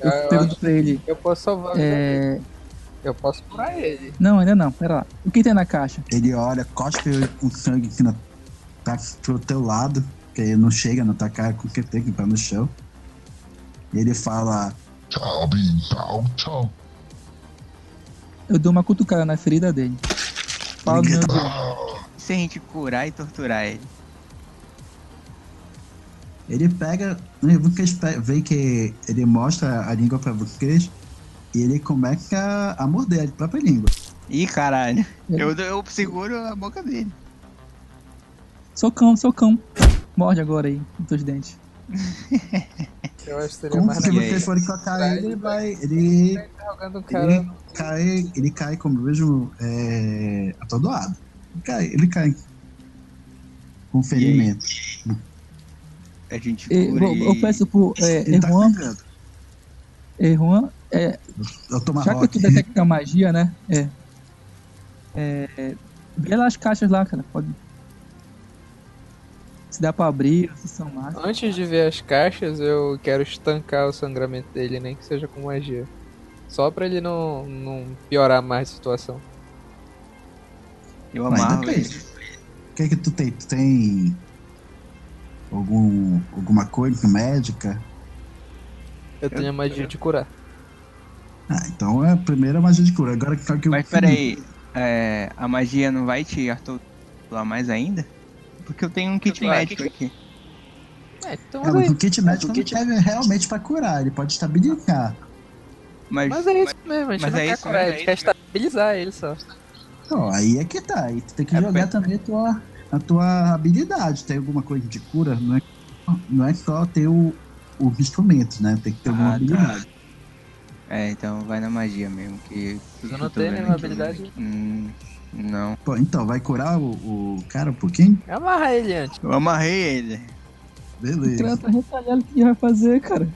Eu, Eu pergunto pra ele. eu posso salvar. É... Eu posso curar ele. Não, ainda não, pera lá. O que tem na caixa? Ele olha, cospe o sangue que na, tá pro teu lado, que ele não chega na tua cara com o que tem que tá no chão. E ele fala, Tchau, tchau, tchau. Eu dou uma cutucada na ferida dele. Fala no Ele meu E se a gente curar e torturar ele? Ele pega, né, pe- veem que ele mostra a língua pra vocês e ele começa a morder a própria língua. Ih, caralho. Eu, eu seguro a boca dele. Socão, socão. Morde agora aí, com teus dentes. Eu acho que seria Como mais se forem tocar Pra ele, ele ele vai. Ele interrogando cara. Ele cai, ele cai como mesmo é, atordoado. Ele cai, ele cai. Com ferimento. A gente E, cura eu, peço pro é, Ele tá Erwan, sangrando. Erwan, é, Eu tomo já que tu detecta magia, né? É. É. Vê lá as caixas lá, cara. Pode. Se dá pra abrir, se são mágicas. Antes de ver as caixas, eu quero estancar o sangramento dele, nem que seja com magia. Só pra ele não, não piorar mais a situação. Eu amarro ele. O que é que tu tem? Tu tem algum, alguma coisa médica? Eu tenho a magia de curar. Ah, então é a primeira magia de cura. Agora que que eu Mas peraí, é, a magia não vai te articular mais ainda? Porque eu tenho um kit Vai. médico aqui. É, então É, mas o kit médico não serve realmente pra curar, ele pode estabilizar. Mas, Mas é isso mesmo, a gente mas não é quer isso curar, mesmo, a gente quer estabilizar ele só. Então, aí é que tá. Aí tu tem que É, jogar bem- também a tua, a tua habilidade. Tem alguma coisa de cura? Não é, não é só ter o, o instrumento, né? Tem que ter alguma Ah, tá. habilidade. É, então vai na magia mesmo. Que Você eu não tem nenhuma aqui. habilidade? Hum, não. Pô, então, vai curar o, o cara um pouquinho? Amarra ele antes. Eu amarrei ele. Beleza. Trata retalhado o que vai fazer, cara.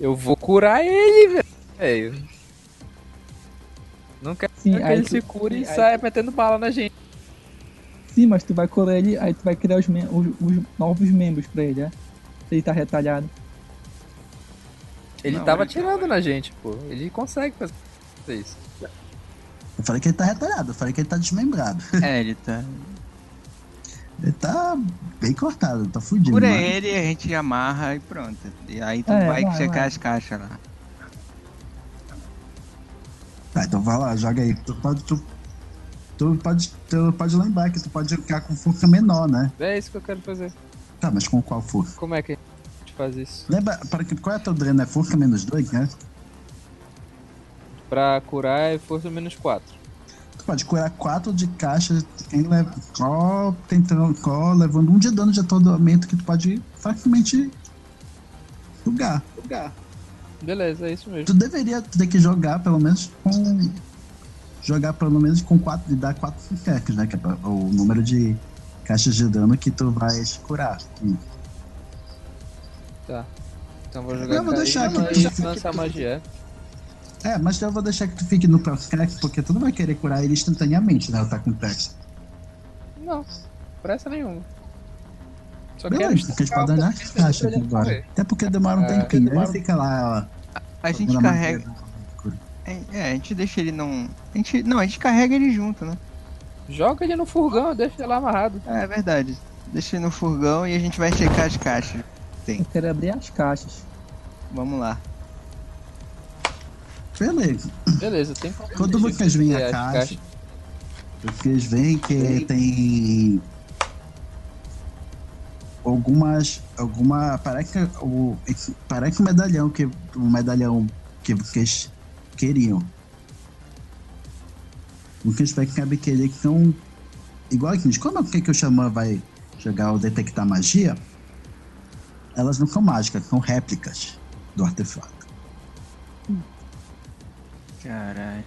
Eu vou curar ele, velho. Não quero Sim, que aí ele tu- se cure e aí saia metendo bala na gente. Sim, mas tu vai curar ele, aí tu vai criar os, mem- os- os novos membros pra ele, né? Se ele tá retalhado. Ele Não, tava ele- atirando na gente, pô. Ele consegue fazer isso. Eu falei que ele tá retalhado, eu falei que ele tá desmembrado. É, ele tá. Ele tá bem cortado, tá fudido. Cura mas- ele, a gente amarra e pronto. E aí tu É, vai, vai, checar vai. as caixas lá. Tá, então vai lá, joga aí. Tu pode, tu, tu pode, tu pode lembrar que tu pode jogar com força menor, né? É isso que eu quero fazer. Tá, mas com qual força? Como é que a gente faz isso? Lembra, para que, qual é a tua drena? É força menos 2, né? Pra curar é força menos 4. Tu pode curar 4 de caixa, quem leva, só, tentando, só levando um de dano de atordoamento que tu pode facilmente sugar. sugar. Beleza, é isso mesmo. Tu deveria ter que jogar pelo menos com. Jogar pelo menos com 4 e dar 4 sucessos, né? Que é o número de caixas de dano que tu vais curar. Tá. Então vou jogar Eu vou deixar carisma aqui, e tu- lançar magia. É, mas eu vou deixar que tu fique no processo, porque tu não vai querer curar ele instantaneamente, né? Tá com pressa. Não, pressa nenhuma. Só Beleza, porque eles estancar podem o dar pouquinho que caixa agora. Até porque demora um Ah, tempinho. demora Ele fica lá, ó. A gente carrega. É, a gente deixa ele não. A gente, não, a gente carrega ele junto, né? Joga ele no furgão, deixa ele lá amarrado. É, é verdade. Deixa ele no furgão e a gente vai checar as caixas. Eu quero abrir as caixas. Vamos lá. Beleza. Beleza, tem Quando vocês veem a caixa, vocês veem que tem algumas. alguma parece que o parece um medalhão que um medalhão que vocês queriam. Percebem que eles são igual aqui. Como é que, que o xamã vai jogar o detectar magia? Elas não são mágicas, são réplicas do artefato. Caralho.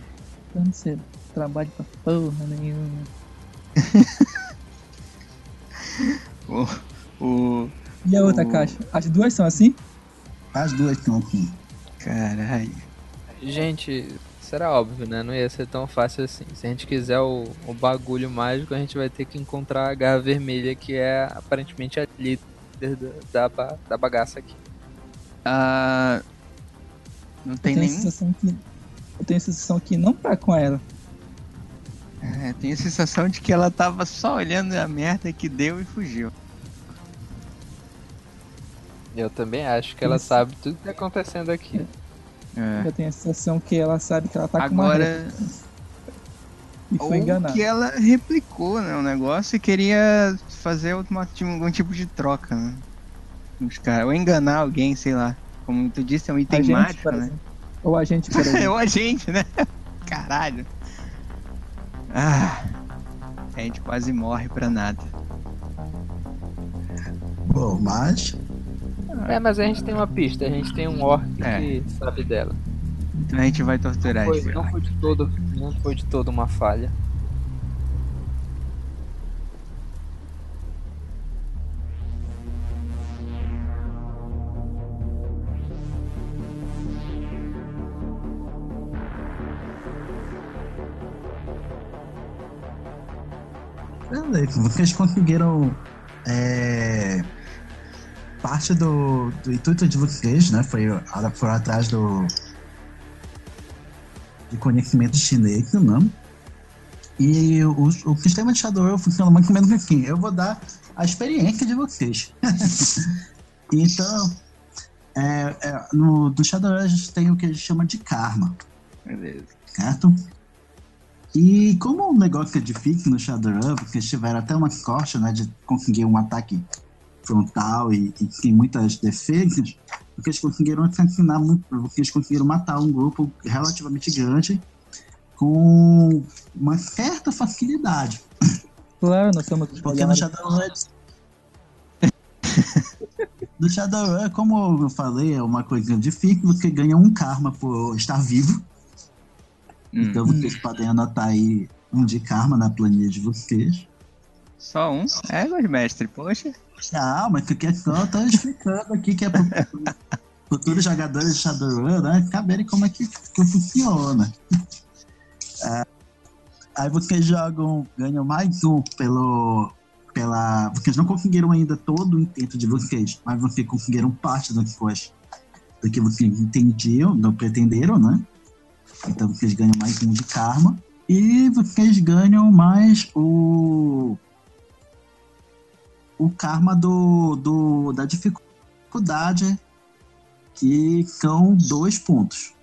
Ficando cedo. trabalho pra porra nenhuma. O, o. E a outra O- caixa? As duas são assim? As duas estão aqui. Caralho. Gente, será óbvio, né? Não ia ser tão fácil assim. Se a gente quiser o, o bagulho mágico, a gente vai ter que encontrar a garra vermelha, que é aparentemente a líder da, da, da bagaça aqui. Ah. Não tem eu nenhum. sensação que. Eu tenho a sensação que não tá com ela. É, tenho a sensação de que ela tava só olhando a merda que deu e fugiu. Eu também acho que ela Isso. sabe tudo que tá acontecendo aqui. É. Eu tenho a sensação que ela sabe que ela tá com uma Agora. E Ou foi enganada. que ela replicou né, o negócio e queria fazer alguma, algum tipo de troca, né? Os caras, ou enganar alguém, sei lá. Como tu disse, é um A item gente, mágico, né? exemplo. Ou a gente, por É exemplo. o agente, né? Caralho. Ah, a gente quase morre pra nada. Bom, mas É, mas a gente tem uma pista, a gente tem um orc É. que sabe dela. Então a gente vai torturar Foi- esse não orc. foi de todo, não foi de todo uma falha. vocês conseguiram é, parte do, do intuito de vocês, né? Foi foi atrás do de conhecimento chinês, né? E o, o sistema de Shadowrun funciona mais ou menos assim. Eu vou dar a experiência de vocês. então, é, é, no, do Shadowrun a gente tem o que a gente chama de karma Beleza. certo? E como o negócio é difícil no Shadowrun, porque tiveram até uma sorte né, de conseguir um ataque frontal e, e tem muitas defesas, porque eles conseguiram assassinar muito, porque eles conseguiram matar um grupo relativamente grande com uma certa facilidade. Claro, nós somos os Porque no. Shadowrun. No Shadowrun, como eu falei, é uma coisa difícil, você ganha um karma por estar vivo. Hum, Então vocês podem anotar aí um de karma na planilha de vocês. Só um? É, mas mestre, poxa. Ah, mas que é tô explicando aqui que é pro futuros jogadores de Shadowrun, né? Saberem como é que, que funciona. É, aí vocês jogam, ganham mais um pelo. Pela, vocês não conseguiram ainda todo o intento de vocês, mas vocês conseguiram parte das coisas do que vocês entendiam, não pretenderam, né? Então vocês ganham mais um de karma. E vocês ganham mais o. O karma do, do, da dificuldade, que são dois pontos.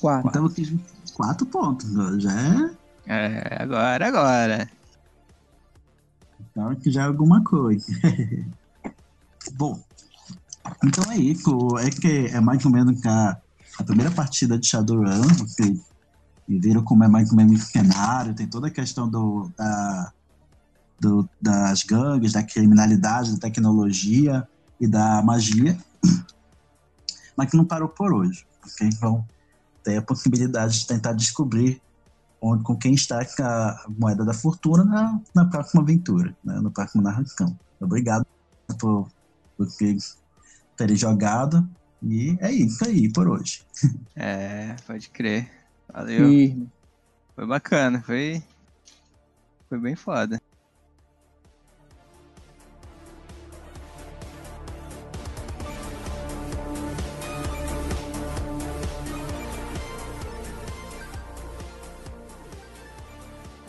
Quatro. Então. Quatro pontos. Já é. É, agora, agora. Então que já é alguma coisa. Bom, então é isso. É que é mais ou menos a, a primeira partida de Shadowrun. Vocês viram como é mais ou menos o cenário, tem toda a questão do, da, do- das gangues, da criminalidade, da tecnologia e da magia. Mas que não parou por hoje. Vocês vão ter a possibilidade de tentar descobrir onde, com quem está a moeda da fortuna na, na próxima aventura, né, no próximo narração. Obrigado por vocês terem jogado. E é isso aí por hoje. É, pode crer. Valeu. Foi bacana, foi. Foi bem foda.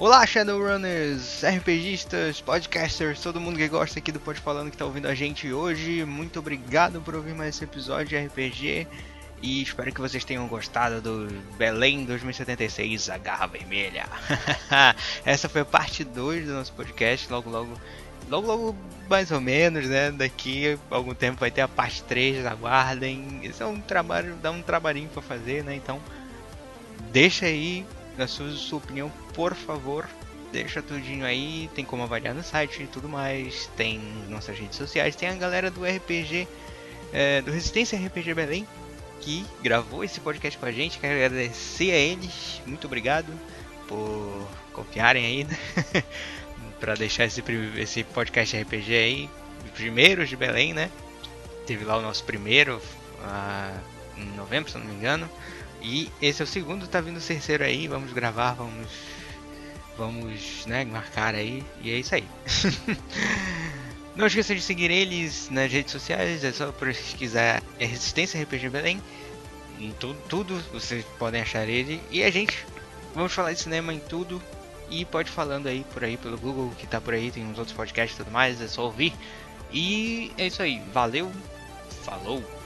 Olá, Shadowrunners, RPGistas, podcasters, todo mundo que gosta aqui do Pod Falando que tá ouvindo a gente hoje. Muito obrigado por ouvir mais esse episódio de RPG. E espero que vocês tenham gostado do Belém 2076, a Garra Vermelha. Essa foi a parte 2 do nosso podcast. Logo, logo, logo, logo, mais ou menos, né? Daqui a algum tempo vai ter a parte 3, aguardem. Isso é um trabalho, dá um trabalhinho pra fazer, né? Então, deixa aí a sua, sua opinião, por favor. Deixa tudinho aí, tem como avaliar no site e tudo mais. Tem nossas redes sociais, tem a galera do RPG, é, do Resistência RPG Belém que gravou esse podcast com a gente. Quero agradecer a eles. Muito obrigado por confiarem aí, né? pra deixar esse, esse podcast RPG aí. Os primeiros de Belém, né? Teve lá o nosso primeiro ah, em novembro, se não me engano. E esse é o segundo, tá vindo o terceiro aí. Vamos gravar, vamos. Vamos, né, marcar aí. E é isso aí. Não esqueça de seguir eles nas redes sociais, é só pesquisar é Resistência RPG Belém. Em tudo, tudo vocês podem achar ele. E a gente, vamos falar de cinema em tudo. E pode falando aí por aí pelo Google que tá por aí, tem uns outros podcasts e tudo mais, é só ouvir. E é isso aí, valeu, falou!